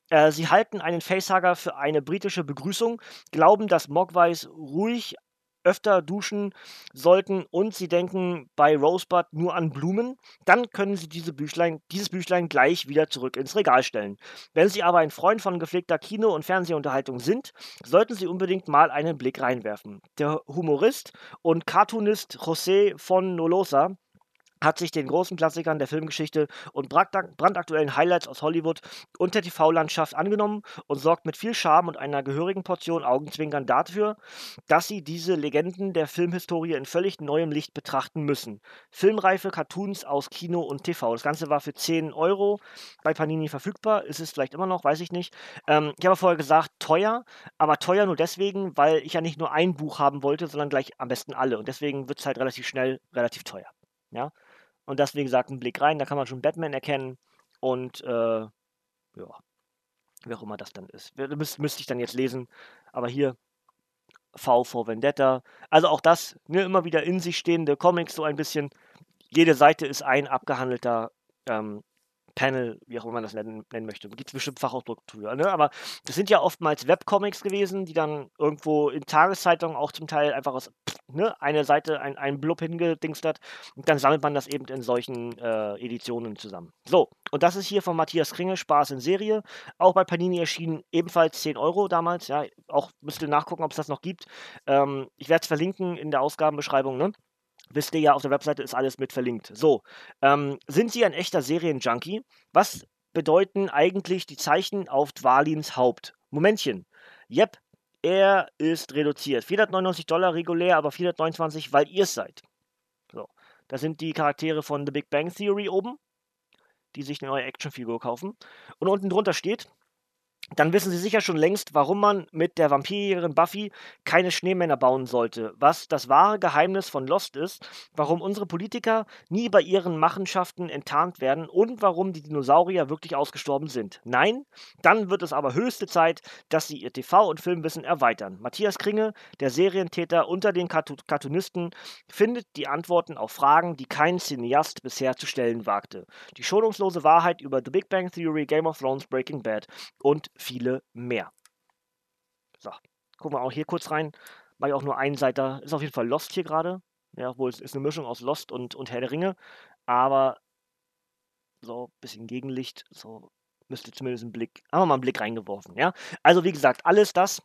A: Äh, sie halten einen Facehager für eine britische Begrüßung, glauben, dass Mogwais ruhig öfter duschen sollten und Sie denken bei Rosebud nur an Blumen, dann können Sie diese Büchlein, dieses Büchlein gleich wieder zurück ins Regal stellen. Wenn Sie aber ein Freund von gepflegter Kino- und Fernsehunterhaltung sind, sollten Sie unbedingt mal einen Blick reinwerfen. Der Humorist und Cartoonist José von Nolosa hat sich den großen Klassikern der Filmgeschichte und brandaktuellen Highlights aus Hollywood und der TV-Landschaft angenommen und sorgt mit viel Charme und einer gehörigen Portion Augenzwinkern dafür, dass sie diese Legenden der Filmhistorie in völlig neuem Licht betrachten müssen. Filmreife Cartoons aus Kino und TV. Das Ganze war für 10 Euro bei Panini verfügbar. Ist es vielleicht immer noch, weiß ich nicht. Ähm, ich habe vorher gesagt, teuer, aber teuer nur deswegen, weil ich ja nicht nur ein Buch haben wollte, sondern gleich am besten alle. Und deswegen wird es halt relativ schnell relativ teuer. Ja. Und das, wie gesagt, ein Blick rein, da kann man schon Batman erkennen. Und äh, ja, wie auch immer das dann ist. Müsste müsst ich dann jetzt lesen. Aber hier V vor Vendetta. Also auch das, ne, immer wieder in sich stehende Comics, so ein bisschen. Jede Seite ist ein abgehandelter ähm, Panel, wie auch immer man das nennen, nennen möchte. Gibt es bestimmt Fachausdruck für. Ne? Aber das sind ja oftmals Webcomics gewesen, die dann irgendwo in Tageszeitungen auch zum Teil einfach aus ne, eine Seite, ein, ein Blub hingedingst hat. Und dann sammelt man das eben in solchen äh, Editionen zusammen. So, und das ist hier von Matthias Kringe, Spaß in Serie. Auch bei Panini erschienen ebenfalls 10 Euro damals. Ja, auch müsst ihr nachgucken, ob es das noch gibt. Ähm, ich werde es verlinken in der Ausgabenbeschreibung, ne? Wisst ihr ja, auf der Webseite ist alles mit verlinkt. So, ähm, sind Sie ein echter Serienjunkie? Was bedeuten eigentlich die Zeichen auf Dwalins Haupt? Momentchen. Yep, er ist reduziert. 499 Dollar regulär, aber 429, weil ihr es seid. So, das sind die Charaktere von The Big Bang Theory oben, die sich eine neue Actionfigur kaufen. Und unten drunter steht, dann wissen Sie sicher schon längst, warum man mit der Vampirin Buffy keine Schneemänner bauen sollte, was das wahre Geheimnis von Lost ist, warum unsere Politiker nie bei ihren Machenschaften enttarnt werden und warum die Dinosaurier wirklich ausgestorben sind. Nein, dann wird es aber höchste Zeit, dass Sie Ihr TV- und Filmwissen erweitern. Matthias Kringe, der Serientäter unter den Cartoonisten, findet die Antworten auf Fragen, die kein Cineast bisher zu stellen wagte. Die schonungslose Wahrheit über The Big Bang Theory, Game of Thrones, Breaking Bad und viele mehr. So, gucken wir auch hier kurz rein. Mache ich auch nur einen Seiter. Ist auf jeden Fall Lost hier gerade. Ja, obwohl es ist eine Mischung aus Lost und, und Herr der Ringe. Aber so bisschen Gegenlicht. So müsste zumindest ein Blick. Haben wir mal einen Blick reingeworfen. Ja, also wie gesagt, alles das.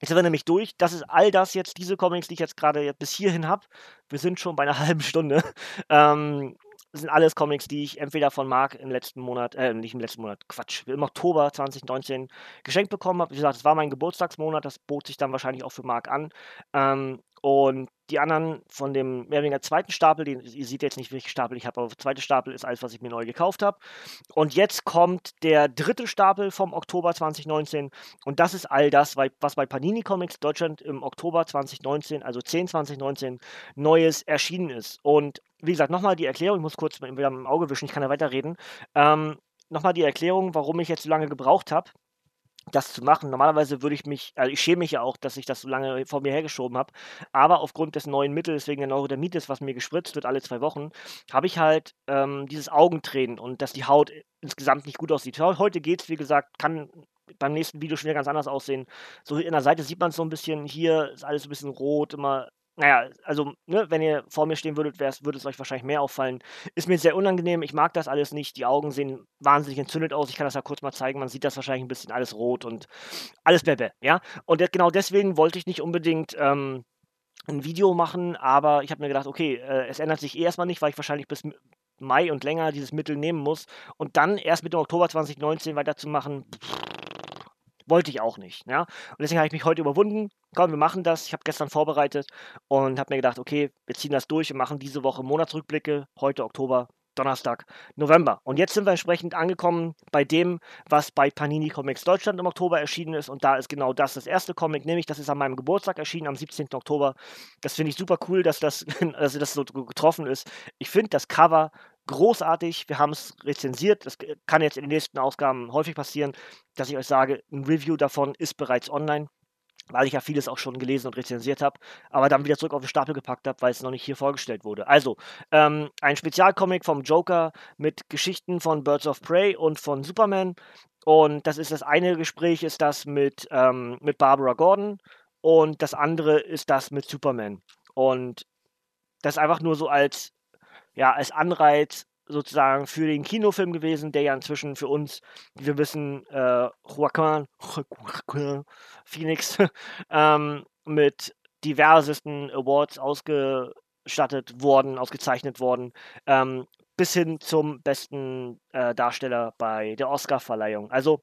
A: Jetzt sind wir nämlich durch. Das ist all das jetzt, diese Comics, die ich jetzt gerade bis hierhin habe. Wir sind schon bei einer (laughs) halben Stunde. Ähm, sind alles Comics, die ich entweder von Marc im letzten Monat, äh, nicht im letzten Monat, Quatsch, im Oktober 2019 geschenkt bekommen habe. Wie gesagt, es war mein Geburtstagsmonat, das bot sich dann wahrscheinlich auch für Marc an. Ähm, und die anderen von dem mehr oder weniger zweiten Stapel, den ihr seht jetzt nicht, welchen Stapel ich habe, aber der zweite Stapel ist alles, was ich mir neu gekauft habe. Und jetzt kommt der dritte Stapel vom Oktober 2019 und das ist all das, was bei Panini Comics Deutschland im Oktober 2019, also 10 2019, Neues erschienen ist. Und wie gesagt, nochmal die Erklärung, ich muss kurz wieder im Auge wischen, ich kann ja weiterreden. Ähm, nochmal die Erklärung, warum ich jetzt so lange gebraucht habe das zu machen. Normalerweise würde ich mich, also ich schäme mich ja auch, dass ich das so lange vor mir hergeschoben habe, aber aufgrund des neuen Mittels, wegen der Neurodermitis, was mir gespritzt wird alle zwei Wochen, habe ich halt ähm, dieses Augentränen und dass die Haut insgesamt nicht gut aussieht. Heute geht es, wie gesagt, kann beim nächsten Video schon wieder ganz anders aussehen. So in der Seite sieht man es so ein bisschen, hier ist alles ein bisschen rot, immer naja, also, ne, wenn ihr vor mir stehen würdet, würde es euch wahrscheinlich mehr auffallen. Ist mir sehr unangenehm, ich mag das alles nicht. Die Augen sehen wahnsinnig entzündet aus. Ich kann das ja kurz mal zeigen. Man sieht das wahrscheinlich ein bisschen alles rot und alles bebe, ja. Und genau deswegen wollte ich nicht unbedingt ähm, ein Video machen, aber ich habe mir gedacht, okay, äh, es ändert sich eh erstmal nicht, weil ich wahrscheinlich bis Mai und länger dieses Mittel nehmen muss. Und dann erst mit dem Oktober 2019 weiterzumachen, pff, wollte ich auch nicht. Ja? Und deswegen habe ich mich heute überwunden. Komm, wir machen das. Ich habe gestern vorbereitet und habe mir gedacht, okay, wir ziehen das durch und machen diese Woche Monatsrückblicke. Heute Oktober, Donnerstag, November. Und jetzt sind wir entsprechend angekommen bei dem, was bei Panini Comics Deutschland im Oktober erschienen ist. Und da ist genau das das erste Comic, nämlich das ist an meinem Geburtstag erschienen, am 17. Oktober. Das finde ich super cool, dass das, (laughs) dass das so getroffen ist. Ich finde das Cover großartig. Wir haben es rezensiert. Das kann jetzt in den nächsten Ausgaben häufig passieren, dass ich euch sage, ein Review davon ist bereits online, weil ich ja vieles auch schon gelesen und rezensiert habe, aber dann wieder zurück auf den Stapel gepackt habe, weil es noch nicht hier vorgestellt wurde. Also, ähm, ein Spezialcomic vom Joker mit Geschichten von Birds of Prey und von Superman. Und das ist das eine Gespräch, ist das mit, ähm, mit Barbara Gordon und das andere ist das mit Superman. Und das einfach nur so als ja, als Anreiz sozusagen für den Kinofilm gewesen, der ja inzwischen für uns, wie wir wissen, äh, Joaquin, Joaquin Phoenix (laughs) ähm, mit diversesten Awards ausgestattet worden, ausgezeichnet worden, ähm, bis hin zum besten äh, Darsteller bei der Oscar-Verleihung. Also,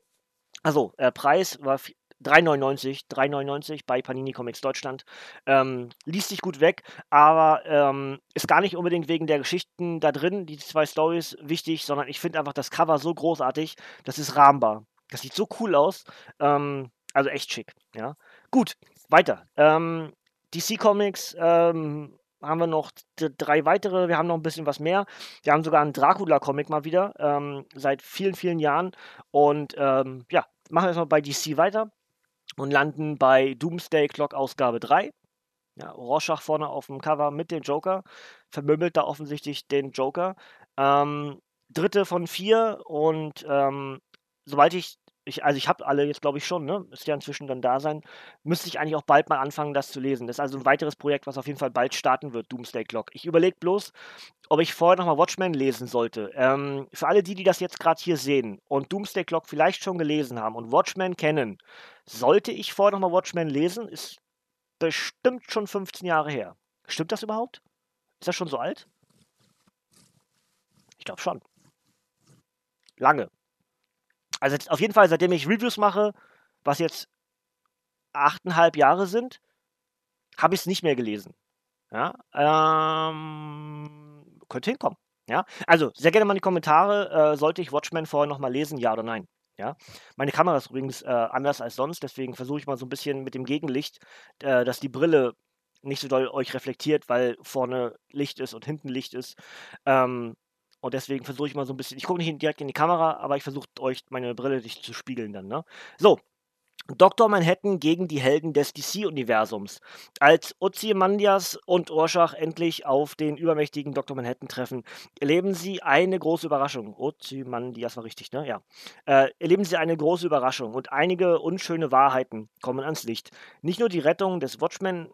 A: also äh, Preis war 3,99, 3,99 bei Panini Comics Deutschland. Ähm, liest sich gut weg, aber ähm, ist gar nicht unbedingt wegen der Geschichten da drin, die zwei Stories, wichtig, sondern ich finde einfach das Cover so großartig, das ist rahmbar. Das sieht so cool aus. Ähm, also echt schick, ja. Gut, weiter. Ähm, DC Comics ähm, haben wir noch drei weitere. Wir haben noch ein bisschen was mehr. Wir haben sogar einen Dracula-Comic mal wieder, ähm, seit vielen, vielen Jahren. Und ja, machen wir erstmal bei DC weiter und landen bei Doomsday Clock Ausgabe 3. Ja, Rorschach vorne auf dem Cover mit dem Joker, vermöbelt da offensichtlich den Joker. Ähm, dritte von vier und ähm, soweit ich ich, also ich habe alle jetzt, glaube ich, schon, ne? Müsste ja inzwischen dann da sein. Müsste ich eigentlich auch bald mal anfangen, das zu lesen. Das ist also ein weiteres Projekt, was auf jeden Fall bald starten wird, Doomsday Clock. Ich überlege bloß, ob ich vorher nochmal Watchmen lesen sollte. Ähm, für alle die, die das jetzt gerade hier sehen und Doomsday Clock vielleicht schon gelesen haben und Watchmen kennen, sollte ich vorher nochmal Watchmen lesen? Ist bestimmt schon 15 Jahre her. Stimmt das überhaupt? Ist das schon so alt? Ich glaube schon. Lange. Also auf jeden Fall, seitdem ich Reviews mache, was jetzt achteinhalb Jahre sind, habe ich es nicht mehr gelesen. Ja, ähm, könnte hinkommen. Ja, also sehr gerne mal in die Kommentare, äh, sollte ich Watchmen vorher nochmal lesen, ja oder nein? Ja, meine Kamera ist übrigens äh, anders als sonst, deswegen versuche ich mal so ein bisschen mit dem Gegenlicht, äh, dass die Brille nicht so doll euch reflektiert, weil vorne Licht ist und hinten Licht ist. Ähm, und deswegen versuche ich mal so ein bisschen, ich gucke nicht direkt in die Kamera, aber ich versuche euch meine Brille nicht zu spiegeln dann. Ne? So, Dr. Manhattan gegen die Helden des DC-Universums. Als Ozymandias und Orschach endlich auf den übermächtigen Dr. Manhattan treffen, erleben sie eine große Überraschung. Ozymandias war richtig, ne? Ja. Äh, erleben sie eine große Überraschung und einige unschöne Wahrheiten kommen ans Licht. Nicht nur die Rettung des Watchmen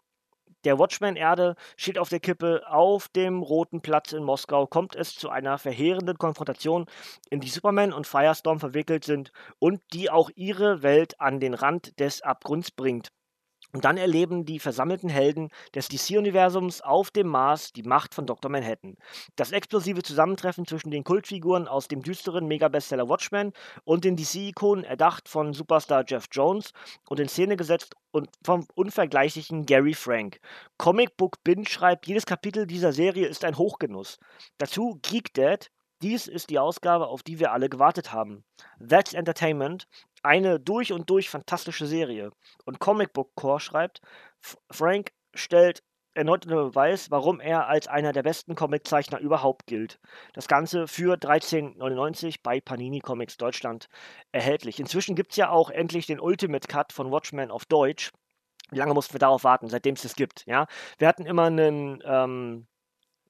A: der Watchman-Erde steht auf der Kippe. Auf dem Roten Platz in Moskau kommt es zu einer verheerenden Konfrontation, in die Superman und Firestorm verwickelt sind und die auch ihre Welt an den Rand des Abgrunds bringt. Und dann erleben die versammelten Helden des DC-Universums auf dem Mars die Macht von Dr. Manhattan. Das explosive Zusammentreffen zwischen den Kultfiguren aus dem düsteren Mega-Bestseller Watchmen und den DC-Ikonen, erdacht von Superstar Jeff Jones und in Szene gesetzt und vom unvergleichlichen Gary Frank. Comic Book Bin schreibt, jedes Kapitel dieser Serie ist ein Hochgenuss. Dazu Geek Dad, dies ist die Ausgabe, auf die wir alle gewartet haben. That's Entertainment, eine durch und durch fantastische Serie. Und Comic Book Core schreibt, Frank stellt erneut unter Beweis, warum er als einer der besten Comiczeichner überhaupt gilt. Das Ganze für 13,99 bei Panini Comics Deutschland erhältlich. Inzwischen gibt es ja auch endlich den Ultimate Cut von Watchmen auf Deutsch. Wie lange mussten wir darauf warten, seitdem es das gibt? Ja, wir hatten immer einen, ähm,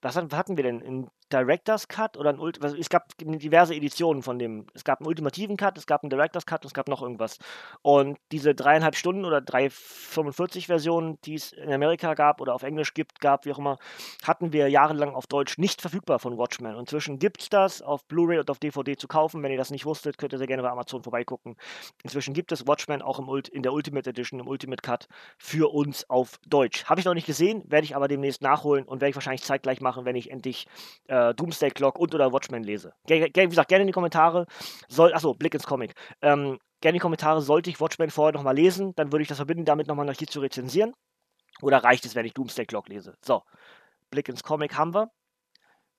A: was hatten wir denn? In Director's Cut oder ein Ult also es gab diverse Editionen von dem. Es gab einen ultimativen Cut, es gab einen Director's Cut und es gab noch irgendwas. Und diese dreieinhalb Stunden oder 3,45 Versionen, die es in Amerika gab oder auf Englisch gibt, gab, wie auch immer, hatten wir jahrelang auf Deutsch nicht verfügbar von Watchmen. Und inzwischen gibt es das auf Blu-ray und auf DVD zu kaufen. Wenn ihr das nicht wusstet, könnt ihr sehr gerne bei Amazon vorbeigucken. Inzwischen gibt es Watchmen auch im Ult in der Ultimate Edition, im Ultimate Cut für uns auf Deutsch. Habe ich noch nicht gesehen, werde ich aber demnächst nachholen und werde ich wahrscheinlich zeitgleich machen, wenn ich endlich äh, äh, Doomsday Clock und oder Watchmen lese. Ge wie gesagt, gerne in die Kommentare. Soll, achso, Blick ins Comic. Ähm, gerne in die Kommentare, sollte ich Watchmen vorher nochmal lesen, dann würde ich das verbinden, damit nochmal hier zu rezensieren. Oder reicht es, wenn ich Doomsday Clock lese? So, Blick ins Comic haben wir.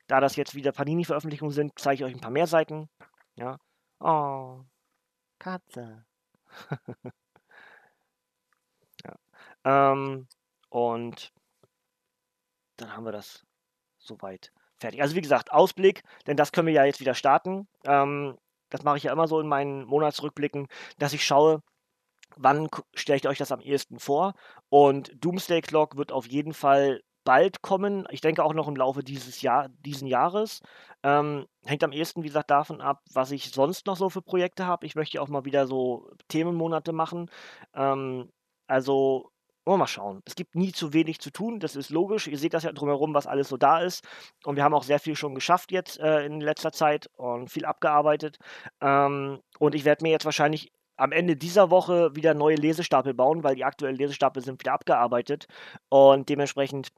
A: Da das jetzt wieder Panini-Veröffentlichungen sind, zeige ich euch ein paar mehr Seiten. Ja. Oh, Katze. (laughs) ja. Ähm, und dann haben wir das soweit fertig. Also wie gesagt, Ausblick, denn das können wir ja jetzt wieder starten. Ähm, das mache ich ja immer so in meinen Monatsrückblicken, dass ich schaue, wann stelle ich euch das am ehesten vor. Und Doomsday Clock wird auf jeden Fall bald kommen. Ich denke auch noch im Laufe dieses Jahr, diesen Jahres. Ähm, hängt am ehesten, wie gesagt, davon ab, was ich sonst noch so für Projekte habe. Ich möchte auch mal wieder so Themenmonate machen. Ähm, also wollen wir mal schauen. Es gibt nie zu wenig zu tun, das ist logisch. Ihr seht das ja drumherum, was alles so da ist. Und wir haben auch sehr viel schon geschafft jetzt äh, in letzter Zeit und viel abgearbeitet. Ähm, und ich werde mir jetzt wahrscheinlich am Ende dieser Woche wieder neue Lesestapel bauen, weil die aktuellen Lesestapel sind wieder abgearbeitet. Und dementsprechend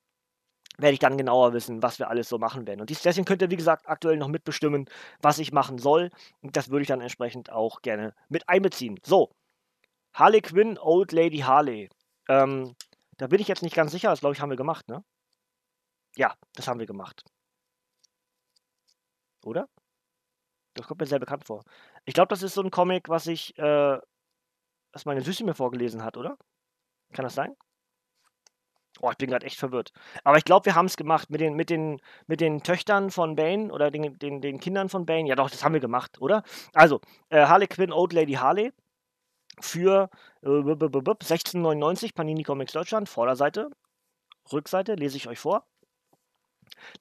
A: werde ich dann genauer wissen, was wir alles so machen werden. Und deswegen könnt ihr, wie gesagt, aktuell noch mitbestimmen, was ich machen soll. Und das würde ich dann entsprechend auch gerne mit einbeziehen. So, Harley Quinn, Old Lady Harley. Ähm, da bin ich jetzt nicht ganz sicher, das glaube ich, haben wir gemacht, ne? Ja, das haben wir gemacht. Oder? Das kommt mir sehr bekannt vor. Ich glaube, das ist so ein Comic, was ich, äh, was meine Süße mir vorgelesen hat, oder? Kann das sein? Oh, ich bin gerade echt verwirrt. Aber ich glaube, wir haben es gemacht mit den, mit, den, mit den Töchtern von Bane oder den, den, den Kindern von Bane. Ja, doch, das haben wir gemacht, oder? Also, äh, Harley Quinn, Old Lady Harley für äh, 16,99 Panini Comics Deutschland, Vorderseite, Rückseite, lese ich euch vor.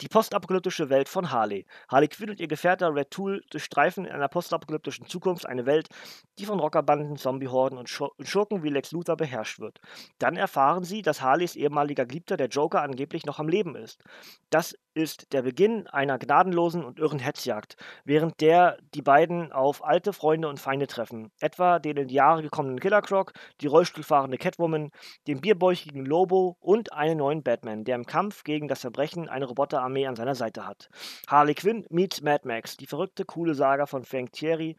A: Die postapokalyptische Welt von Harley. Harley Quinn und ihr Gefährter Red Tool durchstreifen in einer postapokalyptischen Zukunft eine Welt, die von Rockerbanden, Zombiehorden und Schurken wie Lex Luthor beherrscht wird. Dann erfahren sie, dass Harleys ehemaliger Geliebter, der Joker, angeblich noch am Leben ist. Das ist der Beginn einer gnadenlosen und irren Hetzjagd, während der die beiden auf alte Freunde und Feinde treffen, etwa den in die Jahre gekommenen Killer Croc, die rollstuhlfahrende Catwoman, den bierbäuchigen Lobo und einen neuen Batman, der im Kampf gegen das Verbrechen eine Roboterarmee an seiner Seite hat. Harley Quinn meets Mad Max, die verrückte, coole Saga von Frank Thierry,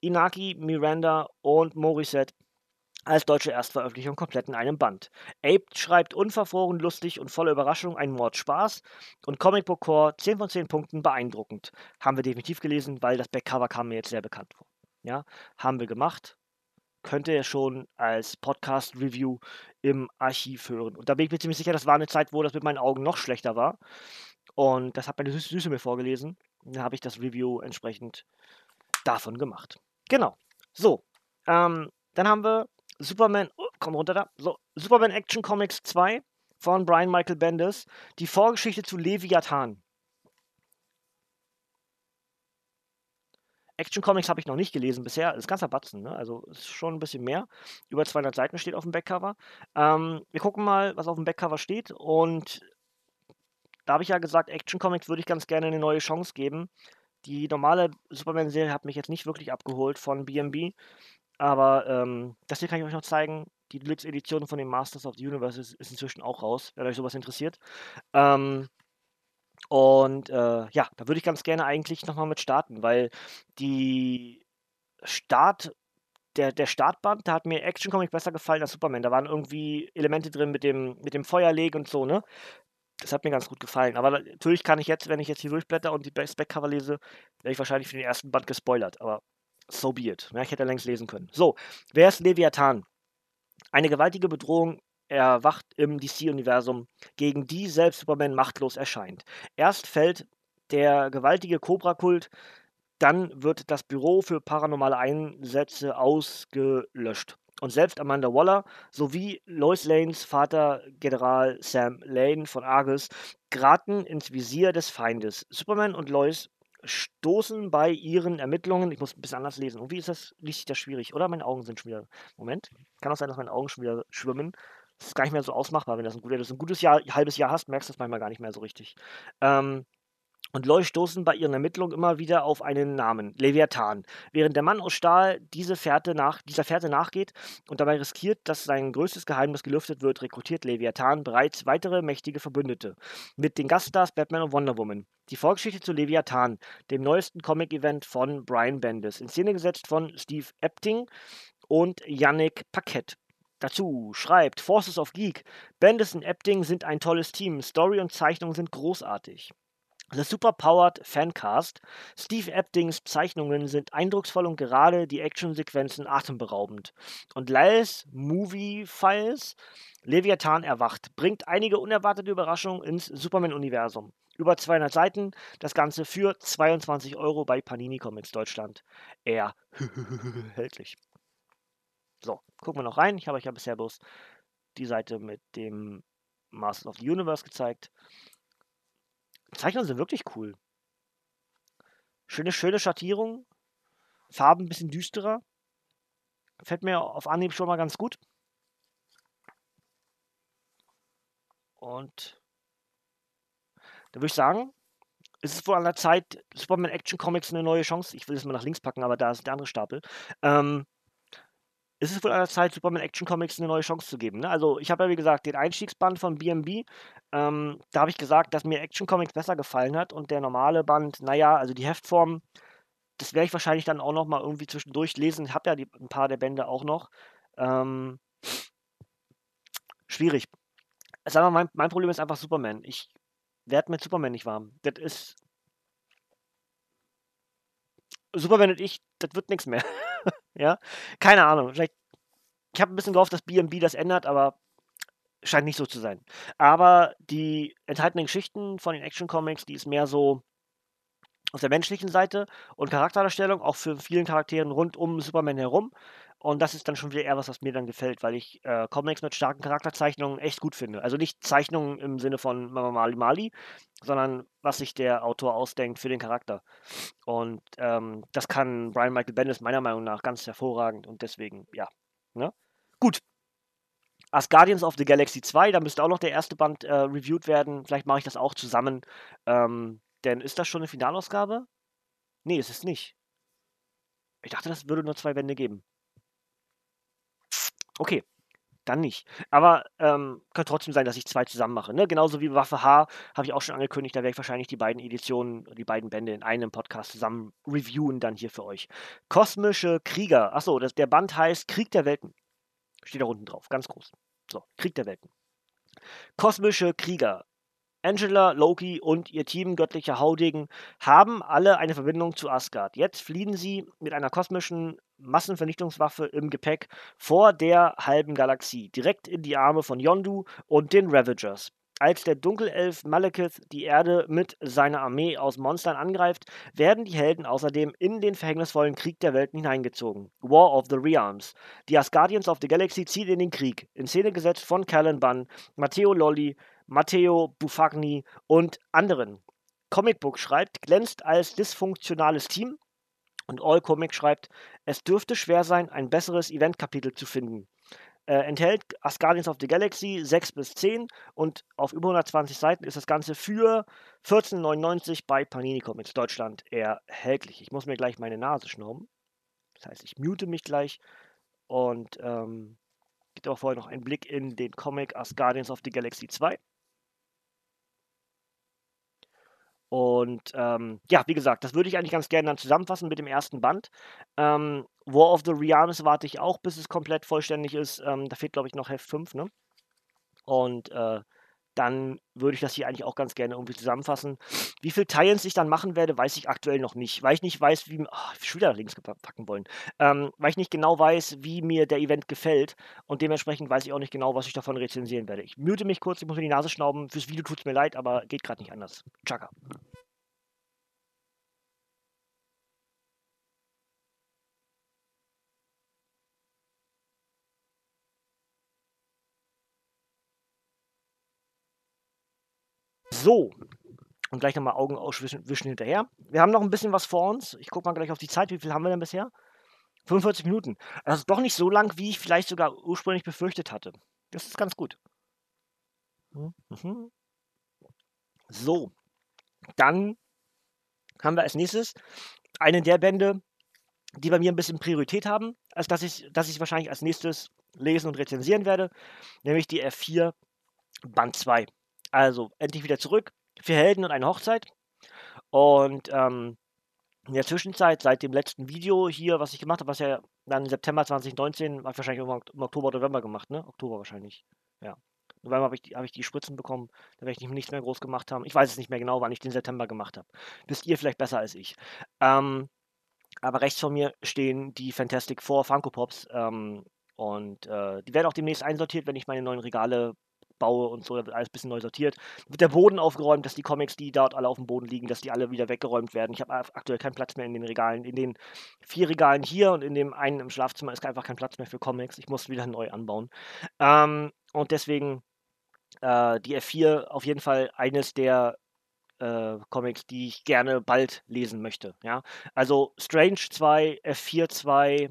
A: Inaki, Miranda und Morissette als deutsche Erstveröffentlichung komplett in einem Band. Ape schreibt unverfroren, lustig und voller Überraschung ein Mord Spaß und Comic Book Core 10 von 10 Punkten beeindruckend. Haben wir definitiv gelesen, weil das Backcover kam mir jetzt sehr bekannt vor. Ja, haben wir gemacht. Könnt ihr schon als Podcast-Review im Archiv hören. Und da bin ich mir ziemlich sicher, das war eine Zeit, wo das mit meinen Augen noch schlechter war. Und das hat meine Süße, mir vorgelesen. Dann habe ich das Review entsprechend davon gemacht. Genau. So. Ähm, dann haben wir Superman. Oh, komm runter da. So. Superman Action Comics 2 von Brian Michael Bendis. Die Vorgeschichte zu Leviathan. Action Comics habe ich noch nicht gelesen bisher. Das ist ganzer Batzen, ne? Also ist schon ein bisschen mehr. Über 200 Seiten steht auf dem Backcover. Ähm, wir gucken mal, was auf dem Backcover steht. Und da habe ich ja gesagt, Action Comics würde ich ganz gerne eine neue Chance geben. Die normale Superman-Serie hat mich jetzt nicht wirklich abgeholt von BMB. Aber ähm, das hier kann ich euch noch zeigen. Die Deluxe-Edition von den Masters of the Universe ist, ist, inzwischen auch raus, wenn euch sowas interessiert. Ähm, und äh, ja, da würde ich ganz gerne eigentlich nochmal mit starten, weil die Start, der, der Startband, da hat mir Action Comic besser gefallen als Superman. Da waren irgendwie Elemente drin mit dem, mit dem Feuerleg und so, ne? Das hat mir ganz gut gefallen. Aber natürlich kann ich jetzt, wenn ich jetzt hier durchblätter und die Backcover lese, wäre ich wahrscheinlich für den ersten Band gespoilert. Aber so be it. Ja, ich hätte längst lesen können. So, wer ist Leviathan? Eine gewaltige Bedrohung erwacht im DC-Universum, gegen die selbst Superman machtlos erscheint. Erst fällt der gewaltige Cobra-Kult, dann wird das Büro für paranormale Einsätze ausgelöscht. Und selbst Amanda Waller sowie Lois Lanes Vater General Sam Lane von Argus geraten ins Visier des Feindes. Superman und Lois stoßen bei ihren Ermittlungen, ich muss ein bisschen anders lesen, irgendwie ist das, sich das schwierig, oder? Meine Augen sind schon wieder, Moment, kann auch sein, dass meine Augen schon wieder schwimmen. Das ist gar nicht mehr so ausmachbar, wenn das ein, das ein gutes Jahr, halbes Jahr hast, merkst du das manchmal gar nicht mehr so richtig. Ähm, und Lois stoßen bei ihren Ermittlungen immer wieder auf einen Namen, Leviathan. Während der Mann aus Stahl diese Fährte nach, dieser Fährte nachgeht und dabei riskiert, dass sein größtes Geheimnis gelüftet wird, rekrutiert Leviathan bereits weitere mächtige Verbündete. Mit den Gaststars Batman und Wonder Woman. Die Vorgeschichte zu Leviathan, dem neuesten Comic-Event von Brian Bendis, in Szene gesetzt von Steve Epting und Yannick Paquette. Dazu schreibt Forces of Geek, Bendis und Epting sind ein tolles Team, Story und Zeichnung sind großartig. The Superpowered Fancast. Steve Eptings Zeichnungen sind eindrucksvoll und gerade die Actionsequenzen atemberaubend. Und Lyles Movie Files Leviathan erwacht, bringt einige unerwartete Überraschungen ins Superman-Universum. Über 200 Seiten, das Ganze für 22 Euro bei Panini Comics Deutschland. (laughs) Erhältlich. So, gucken wir noch rein. Ich habe euch ja bisher bloß die Seite mit dem Masters of the Universe gezeigt. Zeichnungen sind wirklich cool. Schöne, schöne Schattierung. Farben ein bisschen düsterer. Fällt mir auf Anhieb schon mal ganz gut. Und da würde ich sagen, es ist wohl an der Zeit, Superman Action Comics eine neue Chance. Ich will es mal nach links packen, aber da ist der andere Stapel. Ähm, ist es wohl an der Zeit, Superman Action Comics eine neue Chance zu geben. Ne? Also ich habe ja wie gesagt den Einstiegsband von BMB. Ähm, da habe ich gesagt, dass mir Action Comics besser gefallen hat und der normale Band, naja, also die Heftform, das werde ich wahrscheinlich dann auch noch mal irgendwie zwischendurch lesen. Ich habe ja die, ein paar der Bände auch noch. Ähm, schwierig. Sag mal, mein, mein Problem ist einfach Superman. Ich werde mit Superman nicht warm. Das ist. Superman und ich, das wird nichts mehr. (laughs) ja, keine Ahnung. Vielleicht, ich habe ein bisschen gehofft, dass BMB das ändert, aber scheint nicht so zu sein. Aber die enthaltenen Geschichten von den Action Comics, die ist mehr so auf der menschlichen Seite und Charakterdarstellung, auch für vielen Charakteren rund um Superman herum. Und das ist dann schon wieder eher was, was mir dann gefällt, weil ich äh, Comics mit starken Charakterzeichnungen echt gut finde. Also nicht Zeichnungen im Sinne von Mama Mali Mali, sondern was sich der Autor ausdenkt für den Charakter. Und ähm, das kann Brian Michael Bendis meiner Meinung nach ganz hervorragend und deswegen, ja. Ne? Gut. As Guardians of the Galaxy 2, da müsste auch noch der erste Band äh, reviewed werden. Vielleicht mache ich das auch zusammen. Ähm, denn ist das schon eine Finalausgabe? Nee, ist es nicht. Ich dachte, das würde nur zwei Bände geben. Okay, dann nicht. Aber ähm, könnte trotzdem sein, dass ich zwei zusammen mache. Ne? Genauso wie Waffe H habe ich auch schon angekündigt, da werde ich wahrscheinlich die beiden Editionen, die beiden Bände in einem Podcast zusammen reviewen, dann hier für euch. Kosmische Krieger. Achso, der Band heißt Krieg der Welten. Steht da unten drauf, ganz groß. So, Krieg der Welten. Kosmische Krieger. Angela, Loki und ihr Team göttlicher Haudegen haben alle eine Verbindung zu Asgard. Jetzt fliehen sie mit einer kosmischen Massenvernichtungswaffe im Gepäck vor der halben Galaxie, direkt in die Arme von Yondu und den Ravagers. Als der Dunkelelf Malekith die Erde mit seiner Armee aus Monstern angreift, werden die Helden außerdem in den verhängnisvollen Krieg der Welten hineingezogen. War of the Realms. Die Asgardians of the Galaxy ziehen in den Krieg, in Szene gesetzt von Callan Bunn, Matteo Lolli, Matteo Buffagni und anderen. Comicbook schreibt, glänzt als dysfunktionales Team und All Comic schreibt, es dürfte schwer sein, ein besseres Event-Kapitel zu finden. Äh, enthält Asgardians of the Galaxy 6 bis 10 und auf über 120 Seiten ist das Ganze für 14,99 bei Panini Comics Deutschland erhältlich. Ich muss mir gleich meine Nase schnauben. Das heißt, ich mute mich gleich und ähm, gibt auch vorher noch einen Blick in den Comic Asgardians of the Galaxy 2. Und ähm, ja, wie gesagt, das würde ich eigentlich ganz gerne dann zusammenfassen mit dem ersten Band. Ähm, War of the Realms warte ich auch, bis es komplett vollständig ist. Ähm, da fehlt, glaube ich, noch Heft 5, ne? Und äh, dann würde ich das hier eigentlich auch ganz gerne irgendwie zusammenfassen. Wie viel Teilen ich dann machen werde, weiß ich aktuell noch nicht. Weil ich nicht weiß, wie. Ich will wieder links packen wollen. Ähm, weil ich nicht genau weiß, wie mir der Event gefällt. Und dementsprechend weiß ich auch nicht genau, was ich davon rezensieren werde. Ich mute mich kurz, ich muss mir die Nase schnauben. Fürs Video tut es mir leid, aber geht gerade nicht anders. Chaka. So. Und gleich nochmal Augen auswischen hinterher. Wir haben noch ein bisschen was vor uns. Ich gucke mal gleich auf die Zeit. Wie viel haben wir denn bisher? 45 Minuten. Das ist doch nicht so lang, wie ich vielleicht sogar ursprünglich befürchtet hatte. Das ist ganz gut. Mhm. So. Dann haben wir als nächstes eine der Bände, die bei mir ein bisschen Priorität haben, als dass ich, dass ich wahrscheinlich als nächstes lesen und rezensieren werde, nämlich die F4 Band 2. Also endlich wieder zurück. Vier Helden und eine Hochzeit. Und ähm, in der Zwischenzeit, seit dem letzten Video hier, was ich gemacht habe, was ja dann im September 2019, habe ich wahrscheinlich im Oktober, November gemacht, ne? Oktober wahrscheinlich. Ja. November habe ich, die, hab ich die Spritzen bekommen. Da werde ich nicht, nichts mehr groß gemacht haben. Ich weiß es nicht mehr genau, wann ich den September gemacht habe. Wisst ihr vielleicht besser als ich. Ähm, aber rechts von mir stehen die Fantastic Four Funko Pops. Ähm, und äh, die werden auch demnächst einsortiert, wenn ich meine neuen Regale baue und so, da wird alles ein bisschen neu sortiert. Wird der Boden aufgeräumt, dass die Comics, die dort alle auf dem Boden liegen, dass die alle wieder weggeräumt werden. Ich habe aktuell keinen Platz mehr in den Regalen. In den vier Regalen hier und in dem einen im Schlafzimmer ist einfach kein Platz mehr für Comics. Ich muss wieder neu anbauen. Ähm, und deswegen äh, die F4 auf jeden Fall eines der äh, Comics, die ich gerne bald lesen möchte. Ja? Also Strange 2, F4 2,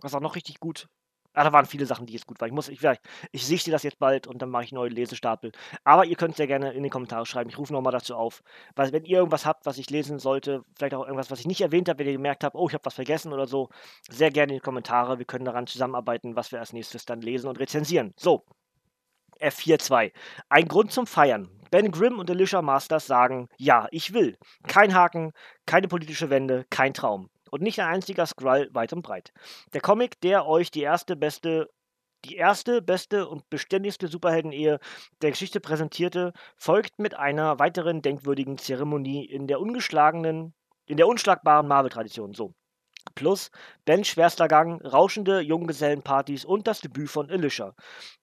A: was auch noch richtig gut Ah, da waren viele Sachen, die jetzt gut waren. Ich muss, ich, ich sichte das jetzt bald und dann mache ich neue Lesestapel. Aber ihr könnt es ja gerne in die Kommentare schreiben. Ich rufe nochmal dazu auf. Weil wenn ihr irgendwas habt, was ich lesen sollte, vielleicht auch irgendwas, was ich nicht erwähnt habe, wenn ihr gemerkt habt, oh, ich habe was vergessen oder so, sehr gerne in die Kommentare. Wir können daran zusammenarbeiten, was wir als nächstes dann lesen und rezensieren. So, F4-2. Ein Grund zum Feiern. Ben Grimm und Alicia Masters sagen, ja, ich will. Kein Haken, keine politische Wende, kein Traum und nicht ein einziger Skrull weit und breit. Der Comic, der euch die erste, beste die erste, beste und beständigste Superhelden-Ehe der Geschichte präsentierte, folgt mit einer weiteren denkwürdigen Zeremonie in der ungeschlagenen, in der unschlagbaren Marvel-Tradition. So. Plus Bens schwerster Gang, rauschende Junggesellenpartys und das Debüt von Alicia.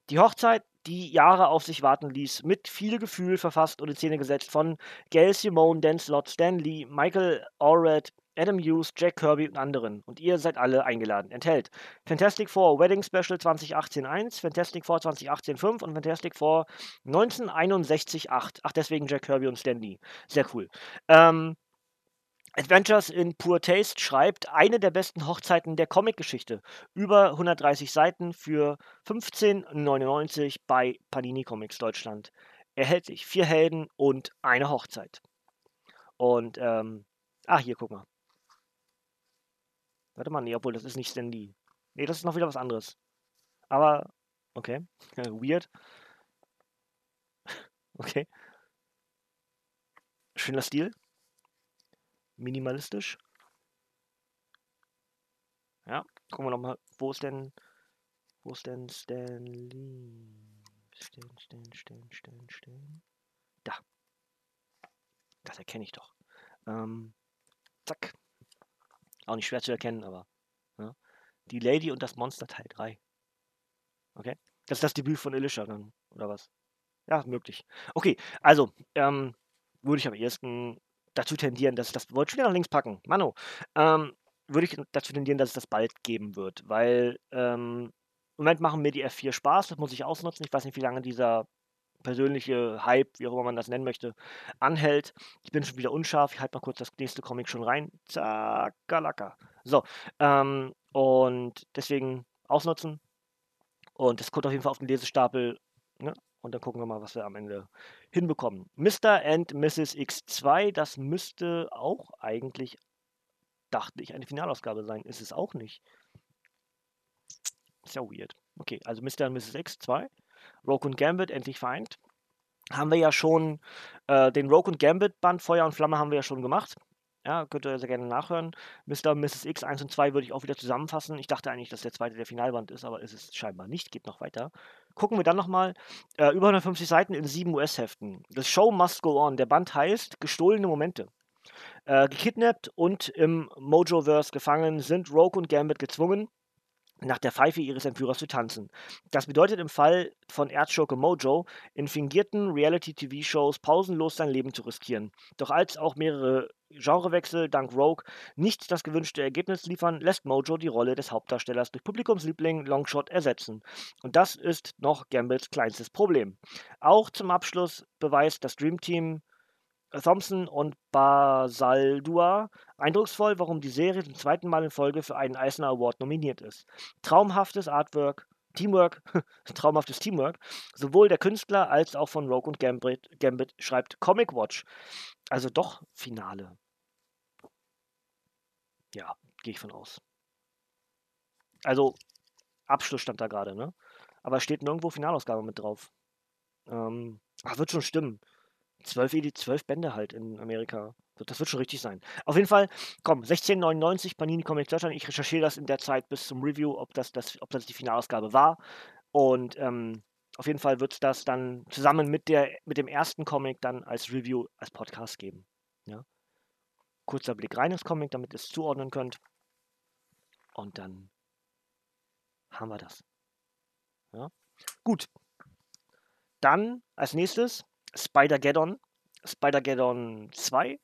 A: Die Hochzeit, die Jahre auf sich warten ließ, mit viel Gefühl verfasst und in Szene gesetzt von Gail Simone, Dan Slott, Stan Lee, Michael Allred, Adam Hughes, Jack Kirby und anderen. Und ihr seid alle eingeladen. Enthält Fantastic Four Wedding Special 2018 1, Fantastic Four 2018 5 und Fantastic Four 1961 8. Ach, deswegen Jack Kirby und Stanley. Sehr cool. Ähm, Adventures in Poor Taste schreibt eine der besten Hochzeiten der Comicgeschichte. Über 130 Seiten für 15,99 bei Panini Comics Deutschland. Erhältlich vier Helden und eine Hochzeit. Und, ähm, ah, hier, guck mal. Warte mal, nee, obwohl das ist nicht Sandy. Nee, das ist noch wieder was anderes. Aber, okay. (laughs) Weird. (laughs) okay. Schöner Stil. Minimalistisch. Ja, gucken wir nochmal. Wo ist denn. Wo ist denn Stanley? Stan, Stan, Stan, Stan, Stan. Da. Das erkenne ich doch. Ähm, zack. Auch nicht schwer zu erkennen, aber. Ja. Die Lady und das Monster Teil 3. Okay. Das ist das Debüt von Elisha dann, oder was? Ja, möglich. Okay, also, ähm, würde ich am ehesten dazu tendieren, dass ich das. Wollte ich wieder nach links packen. Mano. Ähm, würde ich dazu tendieren, dass es das bald geben wird, weil ähm, im Moment machen mir die F4 Spaß, das muss ich ausnutzen. Ich weiß nicht, wie lange dieser persönliche Hype, wie auch immer man das nennen möchte, anhält. Ich bin schon wieder unscharf. Ich halte mal kurz das nächste Comic schon rein. Zakalaka. So, ähm, und deswegen ausnutzen. Und das kommt auf jeden Fall auf den Lesestapel. Ne? Und dann gucken wir mal, was wir am Ende hinbekommen. Mr. and Mrs. X2, das müsste auch eigentlich, dachte ich, eine Finalausgabe sein. Ist es auch nicht. Ist ja weird. Okay, also Mr. und Mrs. X2. Rogue und Gambit endlich vereint. Haben wir ja schon äh, den Rogue und Gambit Band Feuer und Flamme haben wir ja schon gemacht. Ja, könnt ihr sehr gerne nachhören. Mr. und Mrs. X 1 und 2 würde ich auch wieder zusammenfassen. Ich dachte eigentlich, dass der zweite der Finalband ist, aber ist es scheinbar nicht. Geht noch weiter. Gucken wir dann nochmal. Äh, über 150 Seiten in sieben US-Heften. The Show Must Go On. Der Band heißt Gestohlene Momente. Äh, gekidnappt und im Mojoverse gefangen sind Rogue und Gambit gezwungen, nach der Pfeife ihres Entführers zu tanzen. Das bedeutet im Fall von Erzschurke Mojo, in fingierten Reality-TV-Shows pausenlos sein Leben zu riskieren. Doch als auch mehrere Genrewechsel dank Rogue nicht das gewünschte Ergebnis liefern, lässt Mojo die Rolle des Hauptdarstellers durch Publikumsliebling Longshot ersetzen. Und das ist noch Gambits kleinstes Problem. Auch zum Abschluss beweist das Dream Team Thompson und Basaldua eindrucksvoll, warum die Serie zum zweiten Mal in Folge für einen Eisner Award nominiert ist. Traumhaftes Artwork, Teamwork, (laughs) traumhaftes Teamwork, sowohl der Künstler als auch von Rogue und Gambit, Gambit schreibt Comic Watch. Also doch Finale. Ja, gehe ich von aus. Also, Abschluss stand da gerade, ne? Aber steht nirgendwo Finalausgabe mit drauf. Ähm, ach, wird schon stimmen. Zwölf, Edi- zwölf Bände halt in Amerika. Das wird schon richtig sein. Auf jeden Fall, komm, 1699 Panini Comics Deutschland. Ich recherchiere das in der Zeit bis zum Review, ob das, das, ob das die Finalausgabe war. Und ähm, auf jeden Fall wird es das dann zusammen mit, der, mit dem ersten Comic dann als Review, als Podcast geben. Ja? Kurzer Blick rein ins Comic, damit ihr es zuordnen könnt. Und dann haben wir das. Ja? Gut. Dann als nächstes Spider-Geddon. Spider-Geddon 2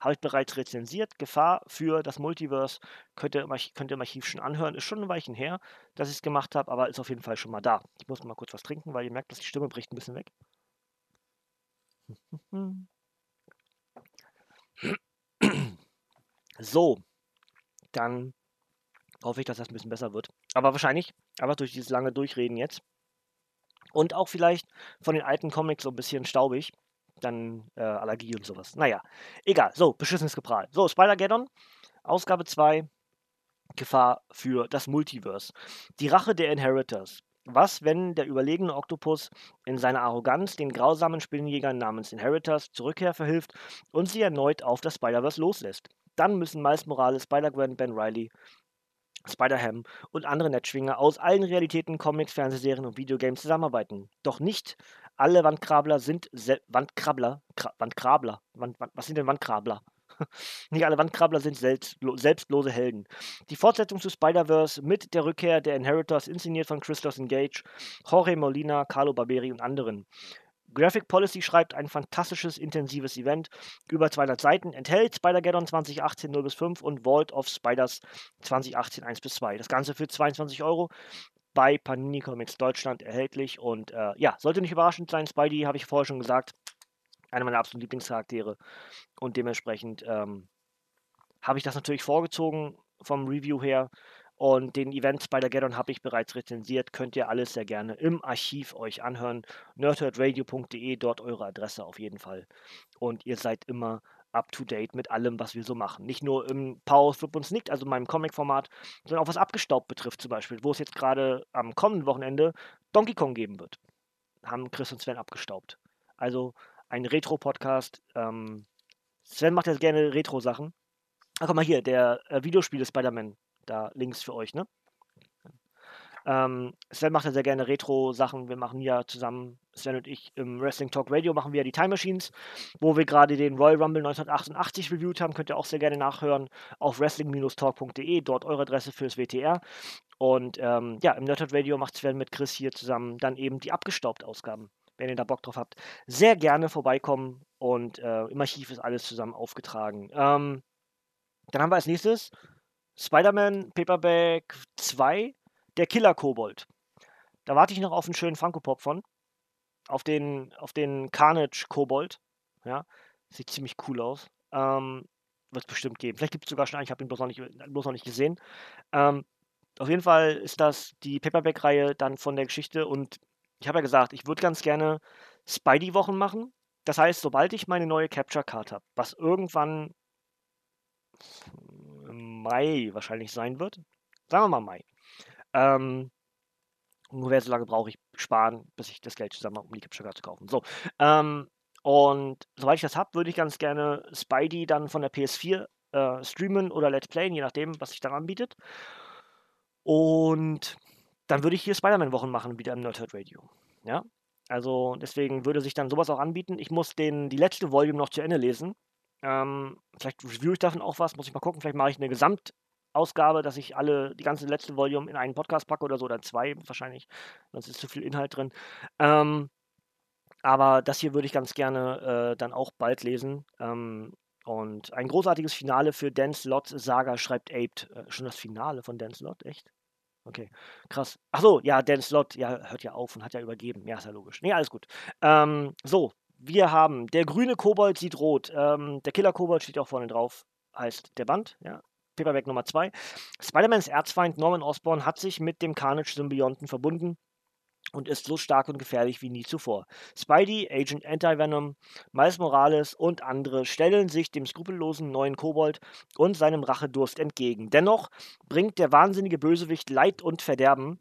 A: habe ich bereits rezensiert. Gefahr für das Multiverse könnt ihr, im Archiv, könnt ihr im Archiv schon anhören. Ist schon ein Weichen her, dass ich es gemacht habe, aber ist auf jeden Fall schon mal da. Ich muss mal kurz was trinken, weil ihr merkt, dass die Stimme bricht ein bisschen weg. (clears throat) So, dann hoffe ich, dass das ein bisschen besser wird. Aber wahrscheinlich, aber durch dieses lange Durchreden jetzt. Und auch vielleicht von den alten Comics so ein bisschen staubig. Dann äh, Allergie und sowas. Naja, egal. So, beschissenes Geprahl. So, Spider-Geddon, Ausgabe 2. Gefahr für das Multiverse. Die Rache der Inheritors. Was, wenn der überlegene Oktopus in seiner Arroganz den grausamen Spinnenjägern namens Inheritors zur Rückkehr verhilft und sie erneut auf das Spider-Verse loslässt? Dann müssen Miles Morales, Spider-Gwen, Ben Riley, Spider-Ham und andere Netzschwinger aus allen Realitäten, Comics, Fernsehserien und Videogames zusammenarbeiten. Doch nicht alle Wandkrabler sind Sel Wandkrabbler, Kra Wandkrabler, Wand, Wand, was sind denn Wandkrabler? (laughs) nicht alle Wandkrabler sind selbstlo selbstlose Helden. Die Fortsetzung zu Spider-Verse mit der Rückkehr der Inheritors, inszeniert von Christos Engage, Jorge Molina, Carlo Barberi und anderen. Graphic Policy schreibt ein fantastisches, intensives Event, über 200 Seiten, enthält Spider-Geddon 2018 0 bis 5 und Vault of Spiders 2018 1 bis 2. Das Ganze für 22 Euro bei Panini Comics Deutschland erhältlich und äh, ja, sollte nicht überraschend sein. Spidey, habe ich vorher schon gesagt, einer meiner absoluten Lieblingscharaktere und dementsprechend ähm, habe ich das natürlich vorgezogen vom Review her und den Event Spider-Geddon habe ich bereits rezensiert. Könnt ihr alles sehr gerne im Archiv euch anhören. nerdherdradio.de, dort eure Adresse auf jeden Fall. Und ihr seid immer up to date mit allem, was wir so machen. Nicht nur im Power Flip und Snicked, also meinem Comic-Format, sondern auch was abgestaubt betrifft zum Beispiel, wo es jetzt gerade am kommenden Wochenende Donkey Kong geben wird. Haben Chris und Sven abgestaubt. Also ein Retro-Podcast. Ähm, Sven macht jetzt gerne Retro-Sachen. Ach, guck mal hier, der äh, Videospiele Spider-Man da links für euch, ne? Ähm, Sven macht ja sehr gerne Retro-Sachen. Wir machen ja zusammen, Sven und ich, im Wrestling Talk Radio machen wir ja die Time Machines, wo wir gerade den Royal Rumble 1988 reviewed haben. Könnt ihr auch sehr gerne nachhören auf wrestling-talk.de, dort eure Adresse fürs WTR. Und ähm, ja, im Nerdhard Radio macht Sven mit Chris hier zusammen dann eben die abgestaubt Ausgaben. Wenn ihr da Bock drauf habt, sehr gerne vorbeikommen und äh, im Archiv ist alles zusammen aufgetragen. Ähm, dann haben wir als nächstes Spider-Man Paperback 2, der Killer Kobold. Da warte ich noch auf einen schönen Funko-Pop von. Auf den, auf den Carnage Kobold. Ja, sieht ziemlich cool aus. Ähm, Wird es bestimmt geben. Vielleicht gibt es sogar schon einen, ich habe ihn bloß noch nicht, bloß noch nicht gesehen. Ähm, auf jeden Fall ist das die Paperback-Reihe dann von der Geschichte und ich habe ja gesagt, ich würde ganz gerne Spidey-Wochen machen. Das heißt, sobald ich meine neue Capture-Card habe, was irgendwann Mai wahrscheinlich sein wird, sagen wir mal Mai, ähm, ungefähr so lange brauche ich sparen, bis ich das Geld zusammen habe, um die Card zu kaufen. So, ähm, und sobald ich das habe, würde ich ganz gerne Spidey dann von der PS4 äh, streamen oder Let's Playen, je nachdem, was sich dann anbietet. Und dann würde ich hier Spider-Man-Wochen machen, wieder im Nerdhurt Radio. Ja, also deswegen würde sich dann sowas auch anbieten. Ich muss den, die letzte Volume noch zu Ende lesen. Ähm, vielleicht review ich davon auch was, muss ich mal gucken. Vielleicht mache ich eine Gesamtausgabe, dass ich alle, die ganze letzte Volume in einen Podcast packe oder so, oder zwei wahrscheinlich. Sonst ist zu viel Inhalt drin. Ähm, aber das hier würde ich ganz gerne äh, dann auch bald lesen. Ähm, und ein großartiges Finale für Dan Slott Saga schreibt Aped. Äh, schon das Finale von Dan Slott, echt? Okay, krass. Ach so, ja, Dan Slott, ja, hört ja auf und hat ja übergeben. Ja, ist ja logisch. Nee, alles gut. Ähm, so, wir haben der grüne Kobold sieht rot. Ähm, der Killer Kobold steht auch vorne drauf. Heißt der Band, ja. Paperback Nummer 2. Spider-Mans Erzfeind Norman Osborn hat sich mit dem Carnage-Symbionten verbunden und ist so stark und gefährlich wie nie zuvor. Spidey, Agent Anti-Venom, Miles Morales und andere stellen sich dem skrupellosen neuen Kobold und seinem Rachedurst entgegen. Dennoch bringt der wahnsinnige Bösewicht Leid und Verderben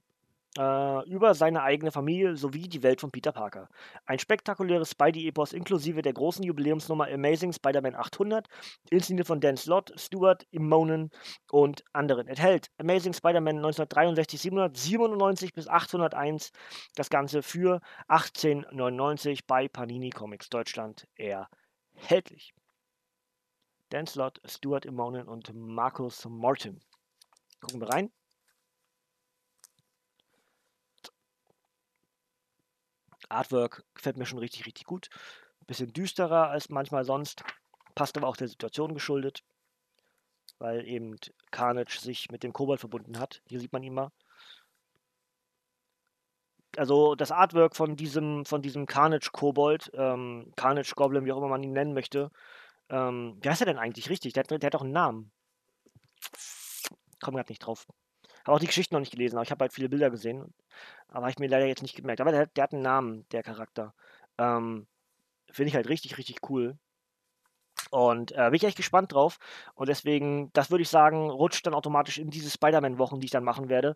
A: über seine eigene Familie sowie die Welt von Peter Parker. Ein spektakuläres Spidey-Epos inklusive der großen Jubiläumsnummer Amazing Spider-Man 800, inszeniert von Dan Slott, Stuart Immonen und anderen. Enthält Amazing Spider-Man 1963 797 bis 801, das Ganze für 1899 bei Panini Comics Deutschland erhältlich. Dan Slott, Stuart Immonen und Markus Morton. Gucken wir rein. Artwork gefällt mir schon richtig, richtig gut. Bisschen düsterer als manchmal sonst. Passt aber auch der Situation geschuldet. Weil eben Carnage sich mit dem Kobold verbunden hat. Hier sieht man ihn mal. Also das Artwork von diesem, von diesem Carnage-Kobold, ähm, Carnage-Goblin, wie auch immer man ihn nennen möchte. Ähm, wie heißt er denn eigentlich richtig? Der der hat doch einen Namen. Komm gerade nicht drauf. Habe auch die Geschichten noch nicht gelesen, aber ich habe halt viele Bilder gesehen. Aber ich mir leider jetzt nicht gemerkt. Aber der, der hat einen Namen, der Charakter. Ähm, Finde ich halt richtig, richtig cool. Und äh, bin ich echt gespannt drauf. Und deswegen, das würde ich sagen, rutscht dann automatisch in diese Spider-Man-Wochen, die ich dann machen werde.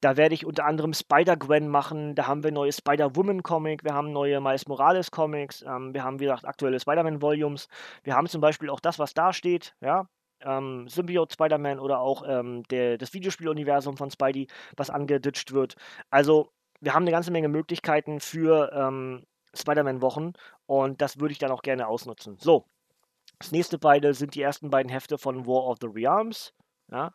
A: Da werde ich unter anderem Spider-Gwen machen. Da haben wir neue Spider-Woman-Comic. Wir haben neue Miles Morales-Comics. Ähm, wir haben, wie gesagt, aktuelle Spider-Man-Volumes. Wir haben zum Beispiel auch das, was da steht. Ja, ähm, Symbiote Spider-Man oder auch ähm, der, das Videospieluniversum von Spidey, was angeditscht wird. Also, wir haben eine ganze Menge Möglichkeiten für ähm, Spider-Man-Wochen und das würde ich dann auch gerne ausnutzen. So, das nächste beide sind die ersten beiden Hefte von War of the Realms. Ja?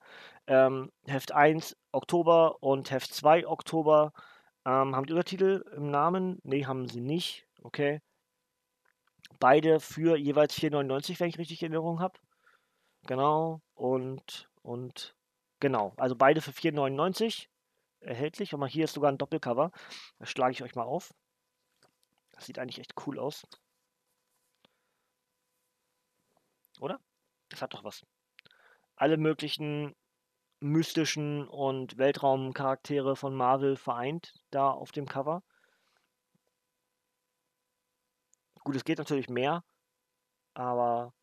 A: Ähm, Heft 1 Oktober und Heft 2 Oktober. Ähm, haben die Untertitel im Namen? Ne, haben sie nicht. Okay. Beide für jeweils 4,99, wenn ich richtig in Erinnerung habe. Genau. Und, und genau. Also beide für 4,99 erhältlich. Und mal hier ist sogar ein Doppelcover. Das schlage ich euch mal auf. Das sieht eigentlich echt cool aus. Oder? Das hat doch was. Alle möglichen mystischen und Weltraumcharaktere von Marvel vereint da auf dem Cover. Gut, es geht natürlich mehr, aber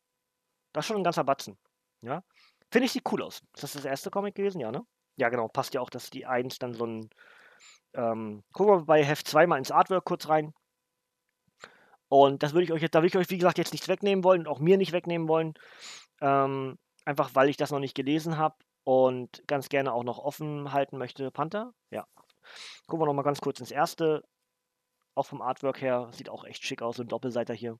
A: das ist schon ein ganzer Batzen. Ja. Finde ich, sieht cool aus. Ist das das erste Comic gewesen? Ja, ne? Ja, genau. Passt ja auch, dass die 1 dann so ein. Ähm, gucken wir bei Heft 2 mal ins Artwork kurz rein. Und das würde ich euch jetzt, da würde ich euch, wie gesagt, jetzt nichts wegnehmen wollen und auch mir nicht wegnehmen wollen. Ähm, einfach weil ich das noch nicht gelesen habe. und ganz gerne auch noch offen halten möchte. Panther? Ja. Gucken wir noch mal ganz kurz ins erste. Auch vom Artwork her sieht auch echt schick aus, so ein Doppelseiter hier.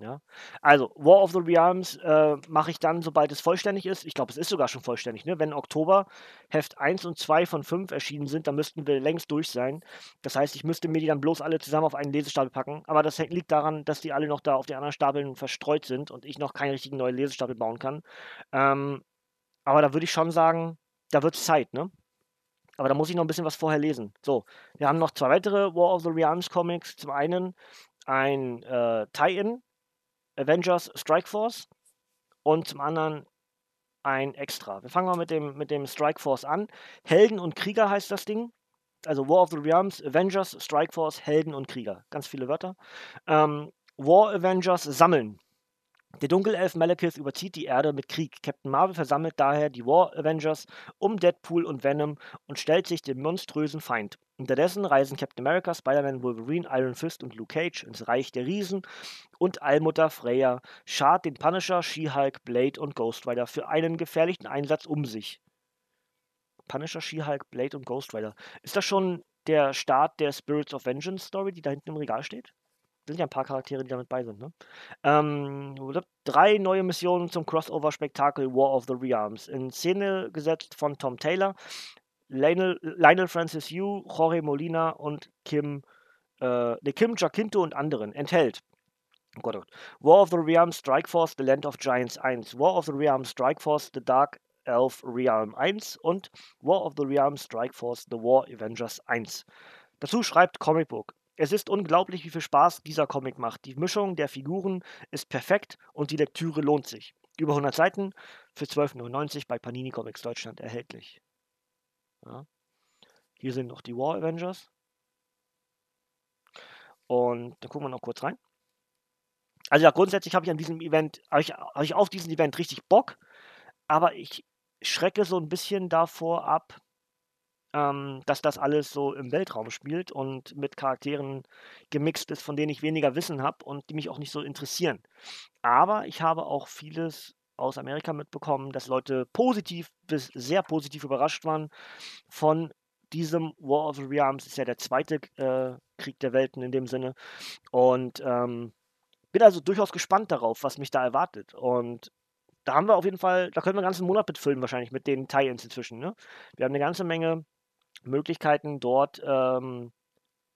A: Ja. Also, War of the Realms äh, mache ich dann, sobald es vollständig ist. Ich glaube, es ist sogar schon vollständig. Ne? Wenn Oktober Heft 1 und 2 von 5 erschienen sind, dann müssten wir längst durch sein. Das heißt, ich müsste mir die dann bloß alle zusammen auf einen Lesestapel packen. Aber das liegt daran, dass die alle noch da auf den anderen Stapeln verstreut sind und ich noch keinen richtigen neuen Lesestapel bauen kann. Ähm, aber da würde ich schon sagen, da wird es Zeit, ne? Aber da muss ich noch ein bisschen was vorher lesen. So, wir haben noch zwei weitere War of the Realms Comics. Zum einen ein äh, Tie-In Avengers Strike Force und zum anderen ein Extra. Wir fangen mal mit dem, mit dem Strike Force an. Helden und Krieger heißt das Ding. Also War of the Realms, Avengers, Strike Force, Helden und Krieger. Ganz viele Wörter. Ähm, War Avengers sammeln. Der Dunkelelf Malekith überzieht die Erde mit Krieg. Captain Marvel versammelt daher die War Avengers um Deadpool und Venom und stellt sich dem monströsen Feind. Unterdessen reisen Captain America, Spider-Man, Wolverine, Iron Fist und Luke Cage ins Reich der Riesen und Allmutter Freya schart den Punisher, She-Hulk, Blade und Ghost Rider für einen gefährlichen Einsatz um sich. Punisher, She-Hulk, Blade und Ghost Rider. Ist das schon der Start der Spirits of Vengeance Story, die da hinten im Regal steht? Sind ja ein paar Charaktere, die damit bei sind. Ne? Ähm, drei neue Missionen zum Crossover-Spektakel War of the Realms. In Szene gesetzt von Tom Taylor, Lionel, Lionel Francis Yu, Jorge Molina und Kim, äh, ne, Kim Jacinto und anderen. Enthält Oh Gott, oh Gott. War of the Realms Strike Force The Land of Giants 1, War of the Realms Strike Force The Dark Elf Realm 1 und War of the Realms Strike Force The War Avengers 1. Dazu schreibt Comic Book. Es ist unglaublich, wie viel Spaß dieser Comic macht. Die Mischung der Figuren ist perfekt und die Lektüre lohnt sich. Über 100 Seiten für 12,99 bei Panini Comics Deutschland erhältlich. Ja. Hier sind noch die War Avengers. Und da gucken wir noch kurz rein. Also ja, grundsätzlich habe ich an diesem Event, habe ich, hab ich auf diesen Event richtig Bock, aber ich schrecke so ein bisschen davor ab, ähm, dass das alles so im Weltraum spielt und mit Charakteren gemixt ist, von denen ich weniger Wissen habe und die mich auch nicht so interessieren. Aber ich habe auch vieles aus Amerika mitbekommen, dass Leute positiv bis sehr positiv überrascht waren von diesem War of the Realms. Ist ja der zweite äh, Krieg der Welten in dem Sinne. Und ähm, bin also durchaus gespannt darauf, was mich da erwartet. Und da haben wir auf jeden Fall, da können wir einen ganzen Monat mitfüllen, wahrscheinlich mit den Tie-Ins inzwischen. Ne? Wir haben eine ganze Menge Möglichkeiten, dort ähm,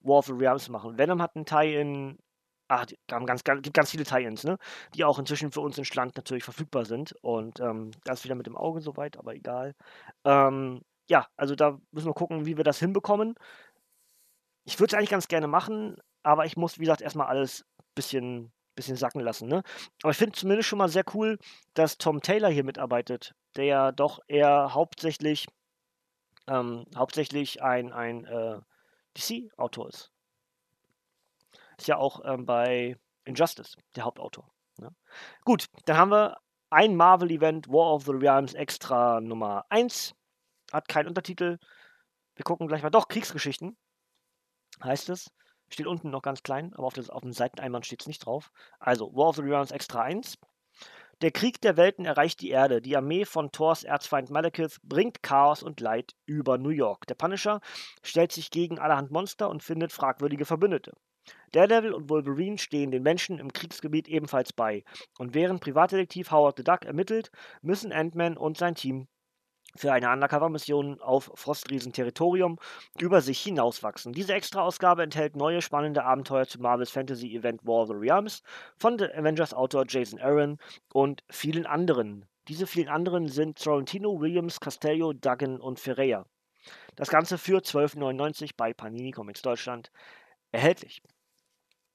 A: War of the Realms zu machen. Venom hat einen Tie-In, ach, ganz, ganz, gibt ganz viele Tie-Ins, ne? die auch inzwischen für uns in Schland natürlich verfügbar sind. Und ähm, das wieder mit dem Auge soweit, aber egal. Ähm, ja, also da müssen wir gucken, wie wir das hinbekommen. Ich würde es eigentlich ganz gerne machen, aber ich muss, wie gesagt, erstmal alles ein bisschen, bisschen sacken lassen. Ne? Aber ich finde zumindest schon mal sehr cool, dass Tom Taylor hier mitarbeitet, der ja doch eher hauptsächlich ähm, hauptsächlich ein, ein äh, DC-Autor ist. Ist ja auch ähm, bei Injustice der Hauptautor. Ne? Gut, dann haben wir ein Marvel-Event, War of the Realms Extra Nummer 1. Hat keinen Untertitel. Wir gucken gleich mal. Doch, Kriegsgeschichten heißt es. Steht unten noch ganz klein, aber auf, das, auf dem Seiteneinband steht es nicht drauf. Also, War of the Realms Extra 1. Der Krieg der Welten erreicht die Erde. Die Armee von Thors Erzfeind Malekith bringt Chaos und Leid über New York. Der Punisher stellt sich gegen allerhand Monster und findet fragwürdige Verbündete. Daredevil und Wolverine stehen den Menschen im Kriegsgebiet ebenfalls bei. Und während Privatdetektiv Howard the Duck ermittelt, müssen Ant-Man und sein Team für eine Undercover-Mission auf Frostriesen-Territorium über sich hinauswachsen. Diese Extra-Ausgabe enthält neue spannende Abenteuer zu Marvels Fantasy-Event War of the Realms von Avengers-Autor Jason Aaron und vielen anderen. Diese vielen anderen sind Sorrentino, Williams, Castello, Duggan und Ferreira. Das Ganze für 12,99 bei Panini Comics Deutschland erhältlich.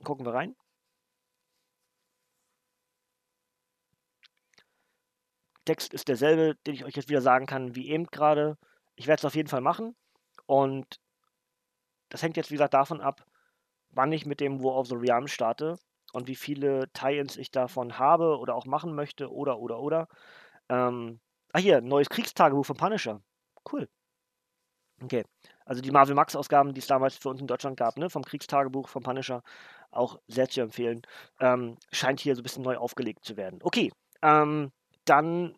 A: Gucken wir rein. Text ist derselbe, den ich euch jetzt wieder sagen kann wie eben gerade. Ich werde es auf jeden Fall machen. Und das hängt jetzt, wie gesagt, davon ab, wann ich mit dem War of the Realms starte und wie viele Tie-Ins ich davon habe oder auch machen möchte oder, oder, oder. Ähm, ah, hier, neues Kriegstagebuch von Punisher. Cool. Okay. Also die Marvel Max-Ausgaben, die es damals für uns in Deutschland gab, ne, vom Kriegstagebuch von Punisher, auch sehr zu empfehlen. Ähm, scheint hier so ein bisschen neu aufgelegt zu werden. Okay. Ähm, dann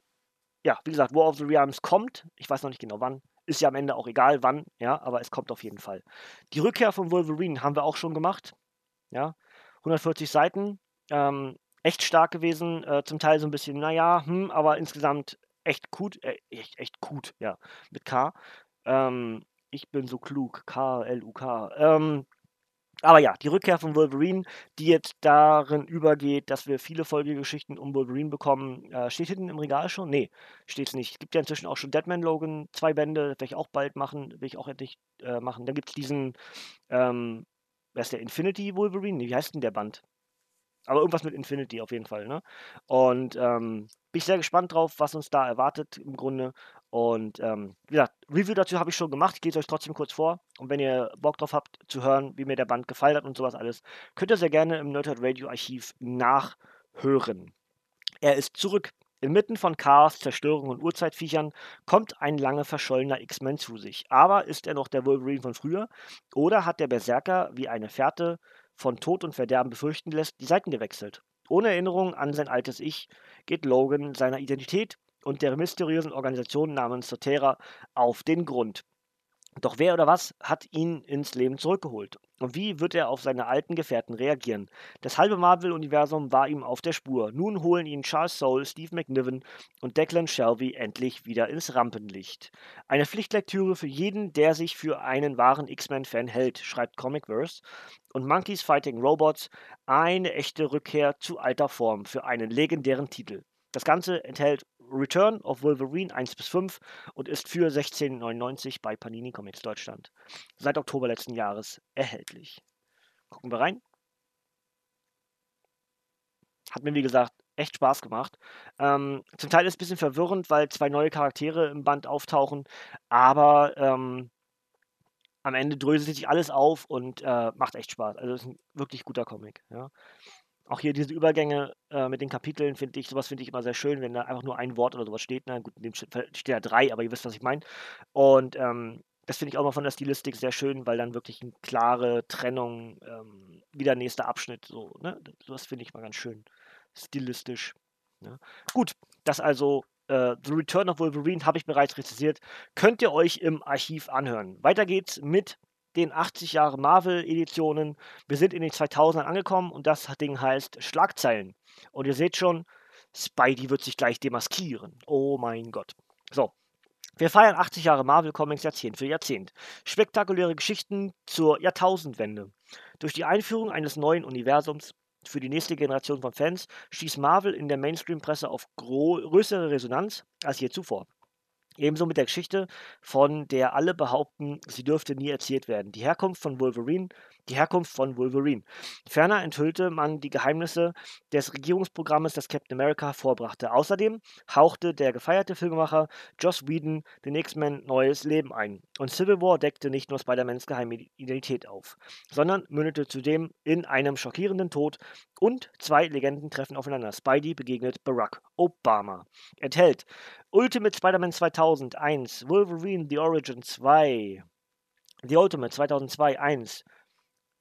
A: ja, wie gesagt, War of the Realms kommt. Ich weiß noch nicht genau wann. Ist ja am Ende auch egal wann, ja, aber es kommt auf jeden Fall. Die Rückkehr von Wolverine haben wir auch schon gemacht. Ja, 140 Seiten. Ähm, echt stark gewesen. Äh, zum Teil so ein bisschen, naja, hm, aber insgesamt echt gut. Äh, echt, echt gut, ja, mit K. Ähm, ich bin so klug. K-L-U-K. Ähm, aber ja, die Rückkehr von Wolverine, die jetzt darin übergeht, dass wir viele Folgegeschichten um Wolverine bekommen. Äh, steht hinten im Regal schon? Nee, es nicht. Es gibt ja inzwischen auch schon Deadman Logan, zwei Bände, werde ich auch bald machen, will ich auch endlich äh, machen. Dann gibt es diesen, ähm, wer ist der, Infinity Wolverine? Nee, wie heißt denn der Band? Aber irgendwas mit Infinity auf jeden Fall, ne? Und ähm, bin ich sehr gespannt drauf, was uns da erwartet im Grunde. Und ähm, wie gesagt, Review dazu habe ich schon gemacht. Ich gehe es euch trotzdem kurz vor. Und wenn ihr Bock drauf habt, zu hören, wie mir der Band gefallen hat und sowas alles, könnt ihr sehr gerne im Nerdhurt Radio Archiv nachhören. Er ist zurück. Inmitten von Chaos, Zerstörung und Urzeitviechern kommt ein lange verschollener X-Men zu sich. Aber ist er noch der Wolverine von früher? Oder hat der Berserker wie eine Fährte von Tod und Verderben befürchten lässt, die Seiten gewechselt? Ohne Erinnerung an sein altes Ich geht Logan seiner Identität und der mysteriösen Organisation namens Sotera auf den Grund. Doch wer oder was hat ihn ins Leben zurückgeholt? Und wie wird er auf seine alten Gefährten reagieren? Das halbe Marvel-Universum war ihm auf der Spur. Nun holen ihn Charles Soule, Steve McNiven und Declan Shelby endlich wieder ins Rampenlicht. Eine Pflichtlektüre für jeden, der sich für einen wahren X-Men-Fan hält, schreibt Comicverse. Und Monkeys Fighting Robots, eine echte Rückkehr zu alter Form für einen legendären Titel. Das Ganze enthält Return of Wolverine 1 bis 5 und ist für 16,99 bei Panini Comics Deutschland seit Oktober letzten Jahres erhältlich. Gucken wir rein. Hat mir, wie gesagt, echt Spaß gemacht. Ähm, zum Teil ist es ein bisschen verwirrend, weil zwei neue Charaktere im Band auftauchen, aber ähm, am Ende dröselt sich alles auf und äh, macht echt Spaß. Also es ist ein wirklich guter Comic. Ja. Auch hier diese Übergänge äh, mit den Kapiteln finde ich, sowas finde ich immer sehr schön, wenn da einfach nur ein Wort oder sowas steht. Na gut, in dem steht ja drei, aber ihr wisst, was ich meine. Und ähm, das finde ich auch mal von der Stilistik sehr schön, weil dann wirklich eine klare Trennung, ähm, wieder nächster Abschnitt, so, ne? Sowas finde ich mal ganz schön stilistisch. Ne? Gut, das also äh, The Return of Wolverine habe ich bereits rezisiert. Könnt ihr euch im Archiv anhören. Weiter geht's mit den 80 Jahre Marvel-Editionen. Wir sind in den 2000ern angekommen und das Ding heißt Schlagzeilen. Und ihr seht schon, Spidey wird sich gleich demaskieren. Oh mein Gott. So. Wir feiern 80 Jahre Marvel Comics Jahrzehnt für Jahrzehnt. Spektakuläre Geschichten zur Jahrtausendwende. Durch die Einführung eines neuen Universums für die nächste Generation von Fans stieß Marvel in der Mainstream-Presse auf größere Resonanz als je zuvor. Ebenso mit der Geschichte, von der alle behaupten, sie dürfte nie erzählt werden. Die Herkunft von Wolverine, die Herkunft von Wolverine. Ferner enthüllte man die Geheimnisse des Regierungsprogrammes, das Captain America vorbrachte. Außerdem hauchte der gefeierte Filmemacher Joss Whedon den X-Men neues Leben ein. Und Civil War deckte nicht nur Spider-Mans geheime Identität auf, sondern mündete zudem in einem schockierenden Tod und zwei Legenden treffen aufeinander. Spidey begegnet Barack Obama. Enthält Ultimate Spider-Man 2001, Wolverine The Origin 2, The Ultimate 2002 1,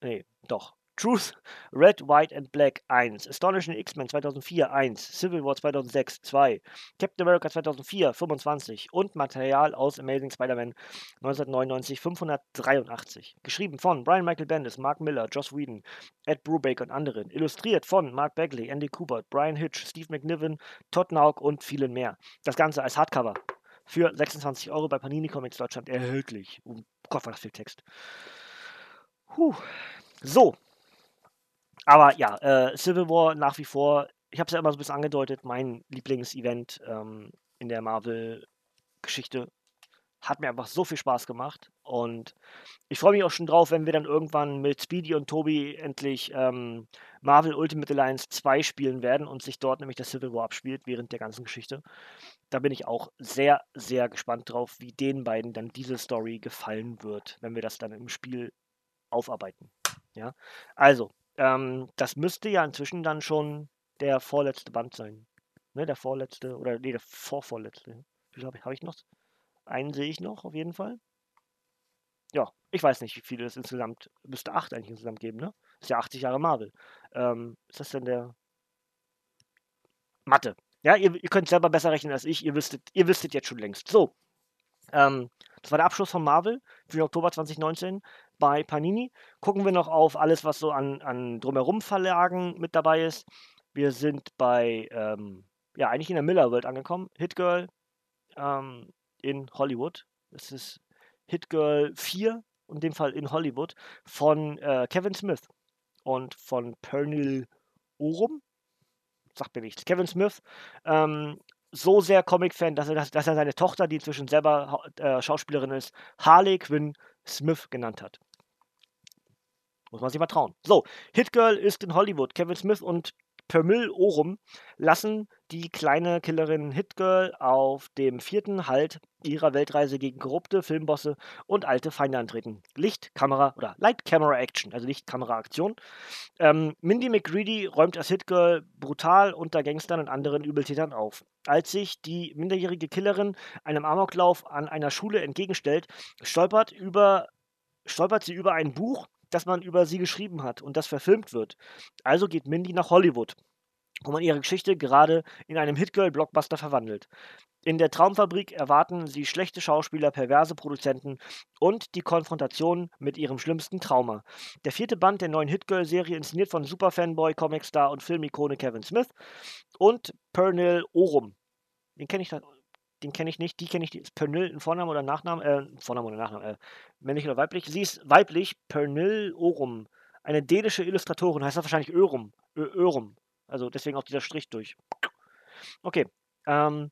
A: nee, doch, Truth, Red, White and Black 1, Astonishing X-Men 2004 1, Civil War 2006 2, Captain America 2004 25 und Material aus Amazing Spider-Man 1999 583. Geschrieben von Brian Michael Bendis, Mark Miller, Joss Whedon, Ed Brubaker und anderen. Illustriert von Mark Bagley, Andy Kubert, Brian Hitch, Steve McNiven, Todd Nauk und vielen mehr. Das Ganze als Hardcover für 26 Euro bei Panini Comics Deutschland erhältlich. Oh Gott, war das viel Text. Puh. So, aber ja, äh, Civil War nach wie vor, ich habe es ja immer so ein bisschen angedeutet, mein Lieblingsevent ähm, in der Marvel-Geschichte. Hat mir einfach so viel Spaß gemacht. Und ich freue mich auch schon drauf, wenn wir dann irgendwann mit Speedy und Toby endlich ähm, Marvel Ultimate Alliance 2 spielen werden und sich dort nämlich der Civil War abspielt während der ganzen Geschichte. Da bin ich auch sehr, sehr gespannt drauf, wie den beiden dann diese Story gefallen wird, wenn wir das dann im Spiel aufarbeiten. Ja, also, ähm, das müsste ja inzwischen dann schon der vorletzte Band sein. Ne, der vorletzte, oder nee, der vorvorletzte. Wie habe ich, hab ich noch? Einen sehe ich noch, auf jeden Fall. Ja, ich weiß nicht, wie viele es insgesamt, müsste acht eigentlich insgesamt geben, ne? Ist ja 80 Jahre Marvel. Ähm, ist das denn der Mathe? Ja, ihr, ihr könnt selber besser rechnen als ich. Ihr wüsstet, ihr wüsstet jetzt schon längst. So. Ähm, das war der Abschluss von Marvel für den Oktober 2019 bei Panini. Gucken wir noch auf alles, was so an, an drumherum Verlagen mit dabei ist. Wir sind bei, ähm, ja, eigentlich in der Miller World angekommen. Hit Girl ähm, in Hollywood. Das ist Hit Girl 4, in dem Fall in Hollywood, von äh, Kevin Smith und von Pernil Orum. Sagt mir nichts. Kevin Smith, ähm, so sehr Comic-Fan, dass er, dass, er seine Tochter, die inzwischen selber äh, Schauspielerin ist, Harley Quinn Smith genannt hat. Muss man sich mal trauen. So, Hit Girl ist in Hollywood. Kevin Smith und Permil Orum lassen die kleine Killerin Hitgirl auf dem vierten Halt ihrer Weltreise gegen korrupte Filmbosse und alte Feinde antreten. Licht, Kamera oder Light Camera Action, also Licht, Kamera, Aktion. Ähm, Mindy McGreedy räumt als Hitgirl brutal unter Gangstern und anderen Übeltätern auf. Als sich die minderjährige Killerin einem Amoklauf an einer Schule entgegenstellt, stolpert, über, stolpert sie über ein Buch, das man über sie geschrieben hat und das verfilmt wird. Also geht Mindy nach Hollywood, wo man ihre Geschichte gerade in einem Hitgirl-Blockbuster verwandelt. In der Traumfabrik erwarten sie schlechte Schauspieler, perverse Produzenten und die Konfrontation mit ihrem schlimmsten Trauma. Der vierte Band der neuen Hitgirl-Serie, inszeniert von Superfanboy, Comicstar und Filmikone Kevin Smith und Pernil Orum. Den kenne ich da den kenne ich nicht, die kenne ich, die ist Pernil, ein Vorname oder Nachname, äh, Vorname oder Nachname, äh, männlich oder weiblich. Sie ist weiblich, Pernil Orum. Eine dänische Illustratorin, heißt das wahrscheinlich Örum. Ö Örum. Also deswegen auch dieser Strich durch. Okay. Ähm,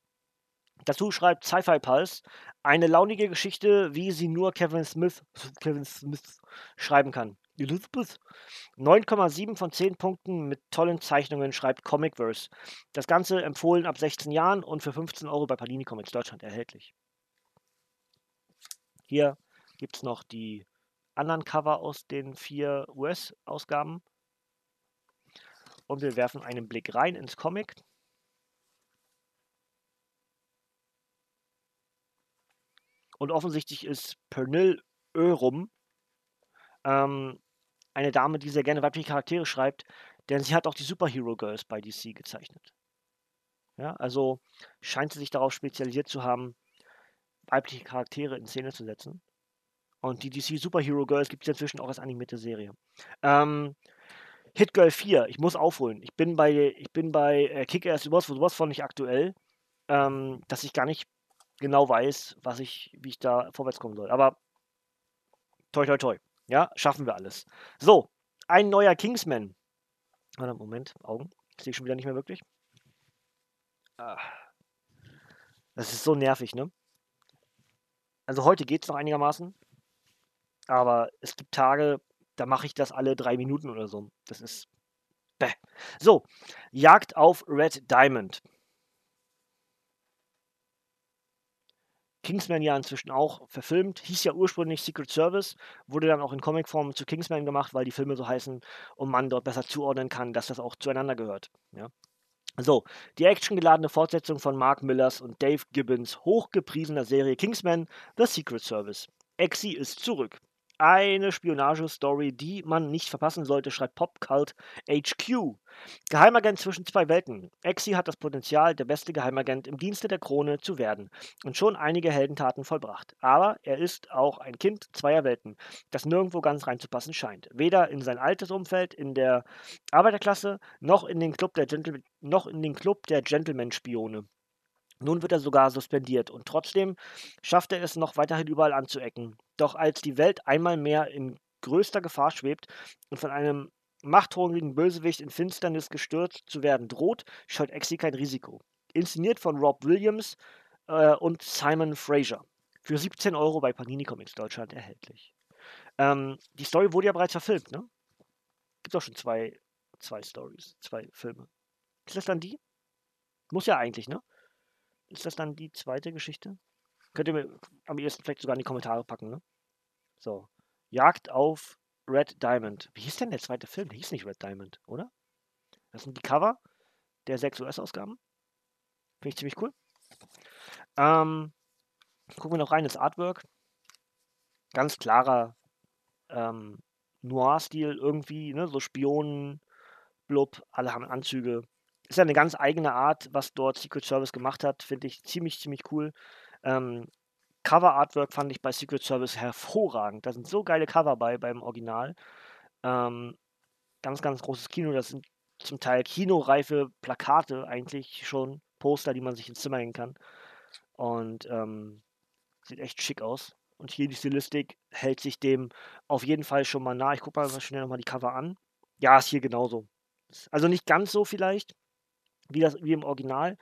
A: dazu schreibt Sci-Fi Pulse eine launige Geschichte, wie sie nur Kevin Smith, Kevin Smith schreiben kann. Elizabeth. 9,7 von 10 Punkten mit tollen Zeichnungen schreibt Comicverse. Das Ganze empfohlen ab 16 Jahren und für 15 Euro bei Panini Comics Deutschland erhältlich. Hier gibt es noch die anderen Cover aus den vier US-Ausgaben. Und wir werfen einen Blick rein ins Comic. Und offensichtlich ist Pernil Örum ähm, eine Dame, die sehr gerne weibliche Charaktere schreibt, denn sie hat auch die Superhero Girls bei DC gezeichnet. Ja, also scheint sie sich darauf spezialisiert zu haben, weibliche Charaktere in Szene zu setzen. Und die DC Superhero Girls gibt es inzwischen auch als animierte Serie. Ähm, Hit Girl 4, ich muss aufholen. Ich bin bei, ich bin bei äh, Kick-Ass sowas, sowas von nicht aktuell, ähm, dass ich gar nicht genau weiß, was ich, wie ich da vorwärts kommen soll. Aber toi toi toi. Ja, schaffen wir alles. So, ein neuer Kingsman. Warte, Moment, Augen. Ich sehe schon wieder nicht mehr wirklich. Ah. Das ist so nervig, ne? Also heute geht es noch einigermaßen. Aber es gibt Tage, da mache ich das alle drei Minuten oder so. Das ist. Bäh. So, Jagd auf Red Diamond. Kingsman ja inzwischen auch verfilmt. Hieß ja ursprünglich Secret Service, wurde dann auch in Comicform zu Kingsman gemacht, weil die Filme so heißen und man dort besser zuordnen kann, dass das auch zueinander gehört. Ja. So, die actiongeladene Fortsetzung von Mark Millers und Dave Gibbons hochgepriesener Serie Kingsman The Secret Service. Exi ist zurück. Eine Spionagestory, die man nicht verpassen sollte, schreibt Popcult HQ. Geheimagent zwischen zwei Welten. Exi hat das Potenzial, der beste Geheimagent im Dienste der Krone zu werden und schon einige Heldentaten vollbracht. Aber er ist auch ein Kind zweier Welten, das nirgendwo ganz reinzupassen scheint. Weder in sein altes Umfeld in der Arbeiterklasse noch in den Club der, Gentle noch in den Club der Gentleman-Spione. Nun wird er sogar suspendiert und trotzdem schafft er es noch weiterhin überall anzuecken. Doch als die Welt einmal mehr in größter Gefahr schwebt und von einem machthungrigen Bösewicht in Finsternis gestürzt zu werden droht, scheut Exi kein Risiko. Inszeniert von Rob Williams äh, und Simon Fraser. Für 17 Euro bei Panini Comics Deutschland erhältlich. Ähm, die Story wurde ja bereits verfilmt, ne? Gibt auch schon zwei, zwei Stories, zwei Filme. Ist das dann die? Muss ja eigentlich, ne? Ist das dann die zweite Geschichte? Könnt ihr mir am ehesten vielleicht sogar in die Kommentare packen, ne? So. Jagd auf Red Diamond. Wie hieß denn der zweite Film? Der hieß nicht Red Diamond, oder? Das sind die Cover der sechs US-Ausgaben. Finde ich ziemlich cool. Ähm, gucken wir noch rein ins Artwork. Ganz klarer ähm, Noir-Stil irgendwie, ne? So Spionen, Blub, alle haben Anzüge. Ist ja eine ganz eigene Art, was dort Secret Service gemacht hat. Finde ich ziemlich, ziemlich cool. Ähm, Cover Artwork fand ich bei Secret Service hervorragend. Da sind so geile Cover bei beim Original. Ähm, ganz, ganz großes Kino. Das sind zum Teil kinoreife Plakate eigentlich schon, Poster, die man sich ins Zimmer hängen kann. Und ähm, sieht echt schick aus. Und hier die Stilistik hält sich dem auf jeden Fall schon mal nah. Ich gucke mal schnell nochmal die Cover an. Ja, ist hier genauso. Also nicht ganz so vielleicht, wie, das, wie im Original.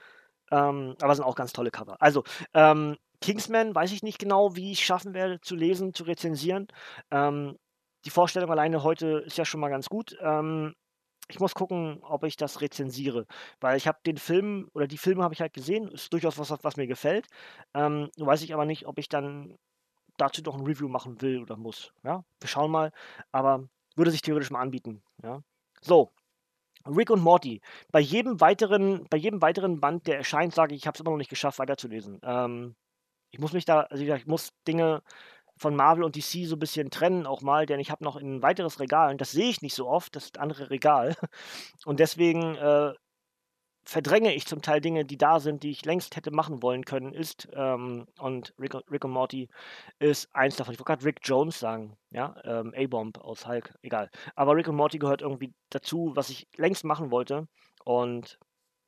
A: Ähm, aber sind auch ganz tolle Cover. Also, ähm, Kingsman weiß ich nicht genau, wie ich schaffen werde zu lesen, zu rezensieren. Ähm, die Vorstellung alleine heute ist ja schon mal ganz gut. Ähm, ich muss gucken, ob ich das rezensiere, weil ich habe den Film oder die Filme habe ich halt gesehen, ist durchaus was, was mir gefällt. Ähm, weiß ich aber nicht, ob ich dann dazu doch ein Review machen will oder muss. Ja, wir schauen mal, aber würde sich theoretisch mal anbieten. Ja, so. Rick und Morty. Bei jedem weiteren, bei jedem weiteren Band, der erscheint, sage ich, ich habe es immer noch nicht geschafft, weiterzulesen. Ähm, ich muss mich da, also ich muss Dinge von Marvel und DC so ein bisschen trennen auch mal, denn ich habe noch ein weiteres Regal und das sehe ich nicht so oft, das andere Regal. Und deswegen äh, verdränge ich zum Teil Dinge, die da sind, die ich längst hätte machen wollen können, ist, ähm, und Rick, Rick und Morty ist eins davon. Ich wollte gerade Rick Jones sagen, ja, ähm, A-Bomb aus Hulk, egal. Aber Rick und Morty gehört irgendwie dazu, was ich längst machen wollte und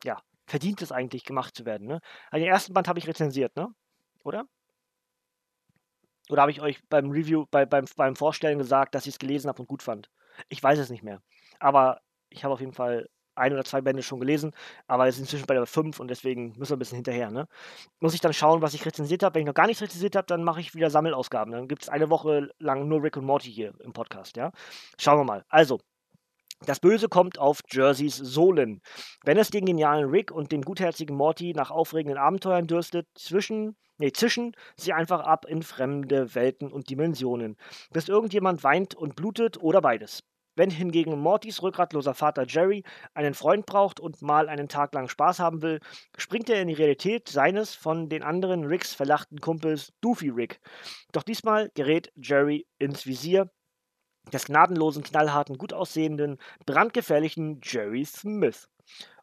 A: ja, verdient es eigentlich gemacht zu werden, ne? Also den ersten Band habe ich rezensiert, ne? Oder? Oder habe ich euch beim Review, bei, beim, beim Vorstellen gesagt, dass ich es gelesen habe und gut fand? Ich weiß es nicht mehr. Aber ich habe auf jeden Fall ein oder zwei Bände schon gelesen, aber es ist inzwischen bei der 5 und deswegen müssen wir ein bisschen hinterher. Ne? Muss ich dann schauen, was ich rezensiert habe. Wenn ich noch gar nichts rezensiert habe, dann mache ich wieder Sammelausgaben. Dann gibt es eine Woche lang nur Rick und Morty hier im Podcast. Ja? Schauen wir mal. Also, das Böse kommt auf Jerseys Sohlen. Wenn es den genialen Rick und den gutherzigen Morty nach aufregenden Abenteuern dürstet, zwischen, nee, zischen sie einfach ab in fremde Welten und Dimensionen, bis irgendjemand weint und blutet oder beides. Wenn hingegen Mortys rückgratloser Vater Jerry einen Freund braucht und mal einen Tag lang Spaß haben will, springt er in die Realität seines von den anderen Ricks verlachten Kumpels Doofy Rick. Doch diesmal gerät Jerry ins Visier des gnadenlosen, knallharten, gut aussehenden, brandgefährlichen Jerry Smith.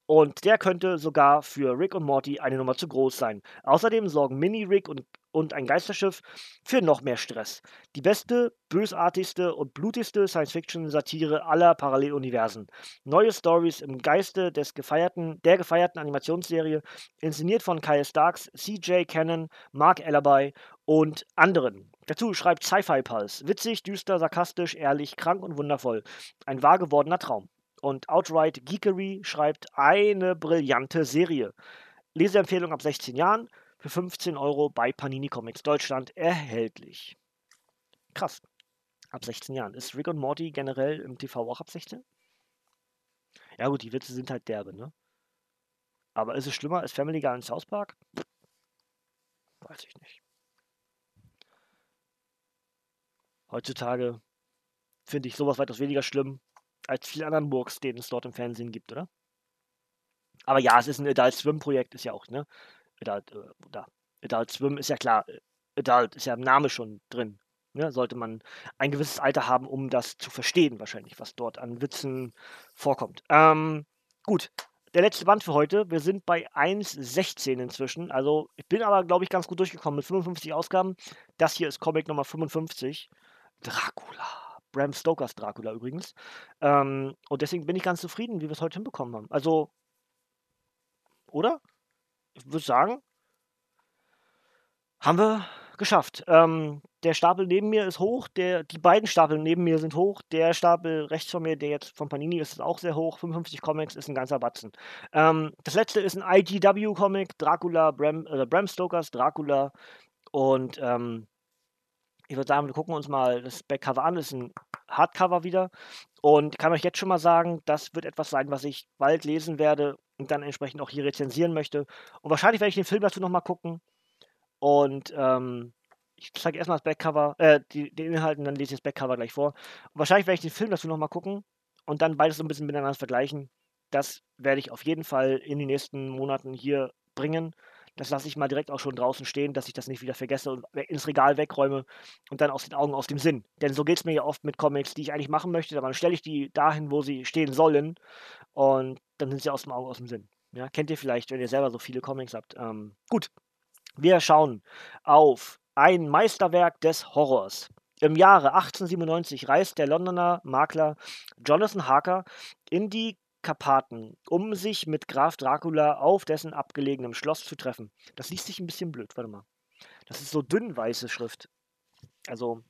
A: Und der könnte sogar für Rick und Morty eine Nummer zu groß sein. Außerdem sorgen Mini Rick und, und ein Geisterschiff für noch mehr Stress. Die beste, bösartigste und blutigste Science-Fiction-Satire aller Paralleluniversen. Neue Stories im Geiste des gefeierten, der gefeierten Animationsserie, inszeniert von Kyle Starks, CJ Cannon, Mark Ellerby und anderen. Dazu schreibt Sci-Fi Pulse. Witzig, düster, sarkastisch, ehrlich, krank und wundervoll. Ein wahr gewordener Traum. Und Outright Geekery schreibt eine brillante Serie. Leseempfehlung ab 16 Jahren für 15 Euro bei Panini Comics Deutschland erhältlich. Krass. Ab 16 Jahren. Ist Rick und Morty generell im TV auch ab 16? Ja gut, die Witze sind halt derbe, ne? Aber ist es schlimmer als Family Guy und South Park? Weiß ich nicht. Heutzutage finde ich sowas weitaus weniger schlimm als viele anderen Murks, den es dort im Fernsehen gibt, oder? Aber ja, es ist ein Adult Swim-Projekt, ist ja auch, ne? Adult, äh, da. Adult Swim ist ja klar, äh, Adult ist ja im Namen schon drin. Ne? Sollte man ein gewisses Alter haben, um das zu verstehen, wahrscheinlich, was dort an Witzen vorkommt. Ähm, gut, der letzte Band für heute. Wir sind bei 1,16 inzwischen. Also, ich bin aber, glaube ich, ganz gut durchgekommen mit 55 Ausgaben. Das hier ist Comic Nummer 55. Dracula. Bram Stokers Dracula übrigens. Ähm, und deswegen bin ich ganz zufrieden, wie wir es heute hinbekommen haben. Also, oder? Ich würde sagen, haben wir geschafft. Ähm, der Stapel neben mir ist hoch, der, die beiden Stapel neben mir sind hoch. Der Stapel rechts von mir, der jetzt von Panini ist, ist auch sehr hoch. 55 Comics ist ein ganzer Batzen. Ähm, das letzte ist ein IGW-Comic, Dracula, Bram, äh, Bram Stokers Dracula. Und ähm, ich würde sagen, wir gucken uns mal das Backcover an. Das ist ein Hardcover wieder. Und kann euch jetzt schon mal sagen, das wird etwas sein, was ich bald lesen werde und dann entsprechend auch hier rezensieren möchte. Und wahrscheinlich werde ich den Film dazu nochmal gucken. Und ähm, ich zeige erstmal das Backcover, äh, die, den Inhalt und dann lese ich das Backcover gleich vor. Und wahrscheinlich werde ich den Film dazu nochmal gucken und dann beides so ein bisschen miteinander vergleichen. Das werde ich auf jeden Fall in den nächsten Monaten hier bringen. Das lasse ich mal direkt auch schon draußen stehen, dass ich das nicht wieder vergesse und ins Regal wegräume und dann aus den Augen, aus dem Sinn. Denn so geht es mir ja oft mit Comics, die ich eigentlich machen möchte, aber dann stelle ich die dahin, wo sie stehen sollen und dann sind sie aus dem Augen, aus dem Sinn. Ja, kennt ihr vielleicht, wenn ihr selber so viele Comics habt. Ähm, gut, wir schauen auf ein Meisterwerk des Horrors. Im Jahre 1897 reist der Londoner Makler Jonathan Harker in die Karpaten, um sich mit Graf Dracula auf dessen abgelegenem Schloss zu treffen. Das liest sich ein bisschen blöd, warte mal. Das ist so dünn weiße Schrift. Also,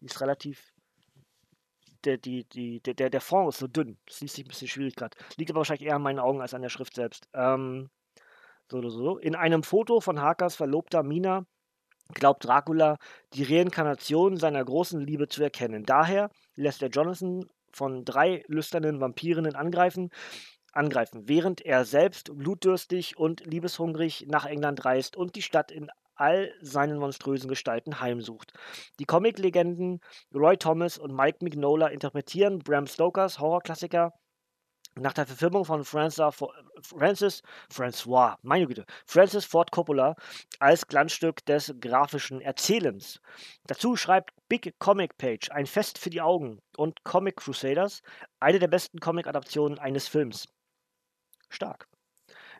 A: die ist relativ. Der, die, die, der, der Fond ist so dünn. Das liest sich ein bisschen schwierig gerade. Liegt aber wahrscheinlich eher an meinen Augen als an der Schrift selbst. Ähm, so oder so. In einem Foto von Hakers Verlobter Mina glaubt Dracula die Reinkarnation seiner großen Liebe zu erkennen. Daher lässt er Jonathan von drei lüsternen Vampirinnen angreifen, angreifen, während er selbst blutdürstig und liebeshungrig nach England reist und die Stadt in all seinen monströsen Gestalten heimsucht. Die Comic-Legenden Roy Thomas und Mike Mignola interpretieren Bram Stokers Horrorklassiker nach der Verfilmung von Francis, Francis, François, meine Güte, Francis Ford Coppola als Glanzstück des grafischen Erzählens. Dazu schreibt Big Comic Page ein Fest für die Augen und Comic Crusaders eine der besten Comic-Adaptionen eines Films. Stark.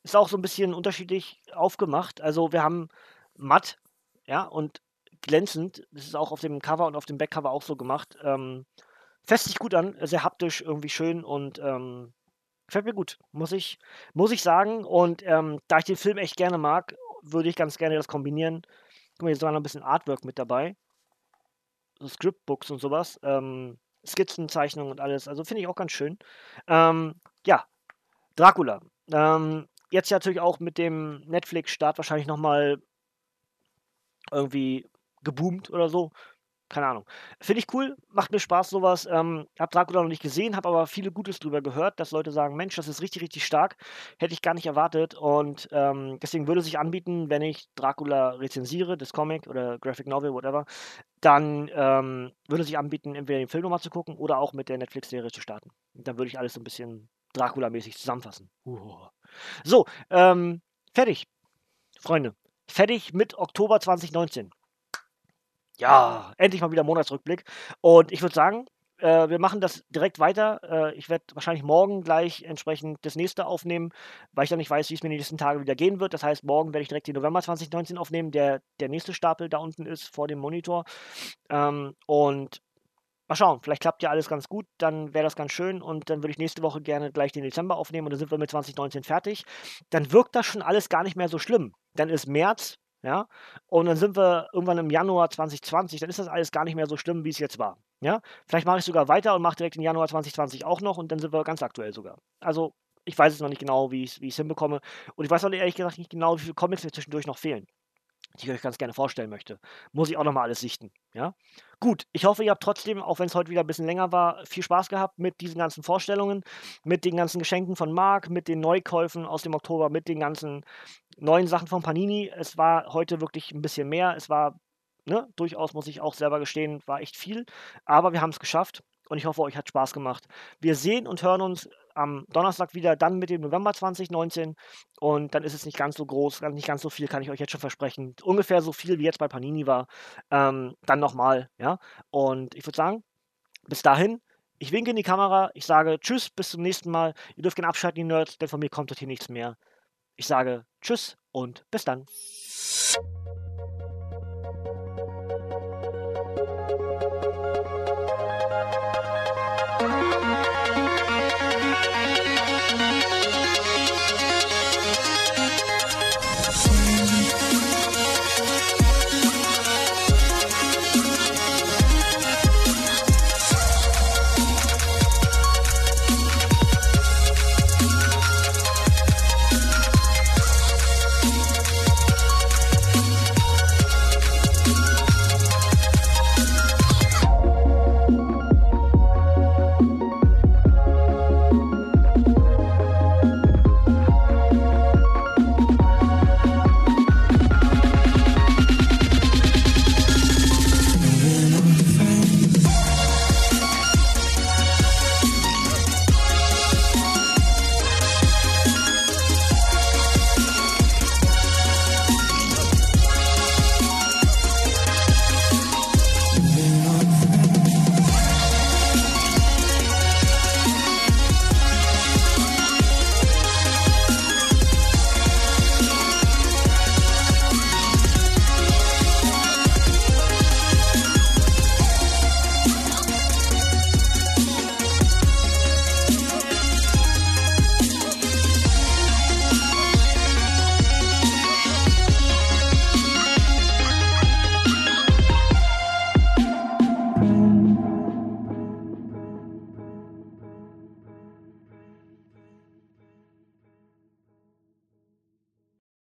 A: Ist auch so ein bisschen unterschiedlich aufgemacht. Also wir haben matt, ja, und glänzend. Das ist auch auf dem Cover und auf dem Backcover auch so gemacht. Ähm, fässt sich gut an, sehr haptisch, irgendwie schön und ähm, Gefällt mir gut, muss ich, muss ich sagen. Und ähm, da ich den Film echt gerne mag, würde ich ganz gerne das kombinieren. Guck mal, hier ist noch ein bisschen Artwork mit dabei. So Scriptbooks und sowas. Ähm, Skizzenzeichnungen und alles. Also finde ich auch ganz schön. Ähm, ja, Dracula. Ähm, jetzt natürlich auch mit dem Netflix-Start wahrscheinlich nochmal irgendwie geboomt oder so keine Ahnung. Finde ich cool, macht mir Spaß sowas. Ähm, hab Dracula noch nicht gesehen, habe aber viele Gutes drüber gehört, dass Leute sagen, Mensch, das ist richtig, richtig stark. Hätte ich gar nicht erwartet und ähm, deswegen würde sich anbieten, wenn ich Dracula rezensiere, das Comic oder Graphic Novel, whatever, dann ähm, würde sich anbieten, entweder den Film nochmal zu gucken oder auch mit der Netflix-Serie zu starten. Dann würde ich alles so ein bisschen Dracula-mäßig zusammenfassen. Uh. So, ähm, fertig. Freunde, fertig mit Oktober 2019 ja, endlich mal wieder Monatsrückblick. Und ich würde sagen, äh, wir machen das direkt weiter. Äh, ich werde wahrscheinlich morgen gleich entsprechend das nächste aufnehmen, weil ich dann nicht weiß, wie es mir in den nächsten Tagen wieder gehen wird. Das heißt, morgen werde ich direkt den November 2019 aufnehmen, der der nächste Stapel da unten ist vor dem Monitor. Ähm, und mal schauen, vielleicht klappt ja alles ganz gut, dann wäre das ganz schön und dann würde ich nächste Woche gerne gleich den Dezember aufnehmen und dann sind wir mit 2019 fertig. Dann wirkt das schon alles gar nicht mehr so schlimm. Dann ist März, ja, und dann sind wir irgendwann im Januar 2020, dann ist das alles gar nicht mehr so schlimm, wie es jetzt war, ja. Vielleicht mache ich sogar weiter und mache direkt im Januar 2020 auch noch und dann sind wir ganz aktuell sogar. Also, ich weiß es noch nicht genau, wie ich es hinbekomme und ich weiß auch ehrlich gesagt nicht genau, wie viele Comics mir zwischendurch noch fehlen die ich euch ganz gerne vorstellen möchte. Muss ich auch nochmal alles sichten. Ja? Gut, ich hoffe, ihr habt trotzdem, auch wenn es heute wieder ein bisschen länger war, viel Spaß gehabt mit diesen ganzen Vorstellungen, mit den ganzen Geschenken von Marc, mit den Neukäufen aus dem Oktober, mit den ganzen neuen Sachen von Panini. Es war heute wirklich ein bisschen mehr. Es war ne, durchaus, muss ich auch selber gestehen, war echt viel. Aber wir haben es geschafft und ich hoffe, euch hat Spaß gemacht. Wir sehen und hören uns am Donnerstag wieder, dann mit dem November 2019 und dann ist es nicht ganz so groß, nicht ganz so viel, kann ich euch jetzt schon versprechen. Ungefähr so viel wie jetzt bei Panini war. Ähm, dann nochmal, ja. Und ich würde sagen, bis dahin, ich winke in die Kamera, ich sage Tschüss, bis zum nächsten Mal. Ihr dürft gerne abschalten, die Nerds, denn von mir kommt hier nichts mehr. Ich sage Tschüss und bis dann.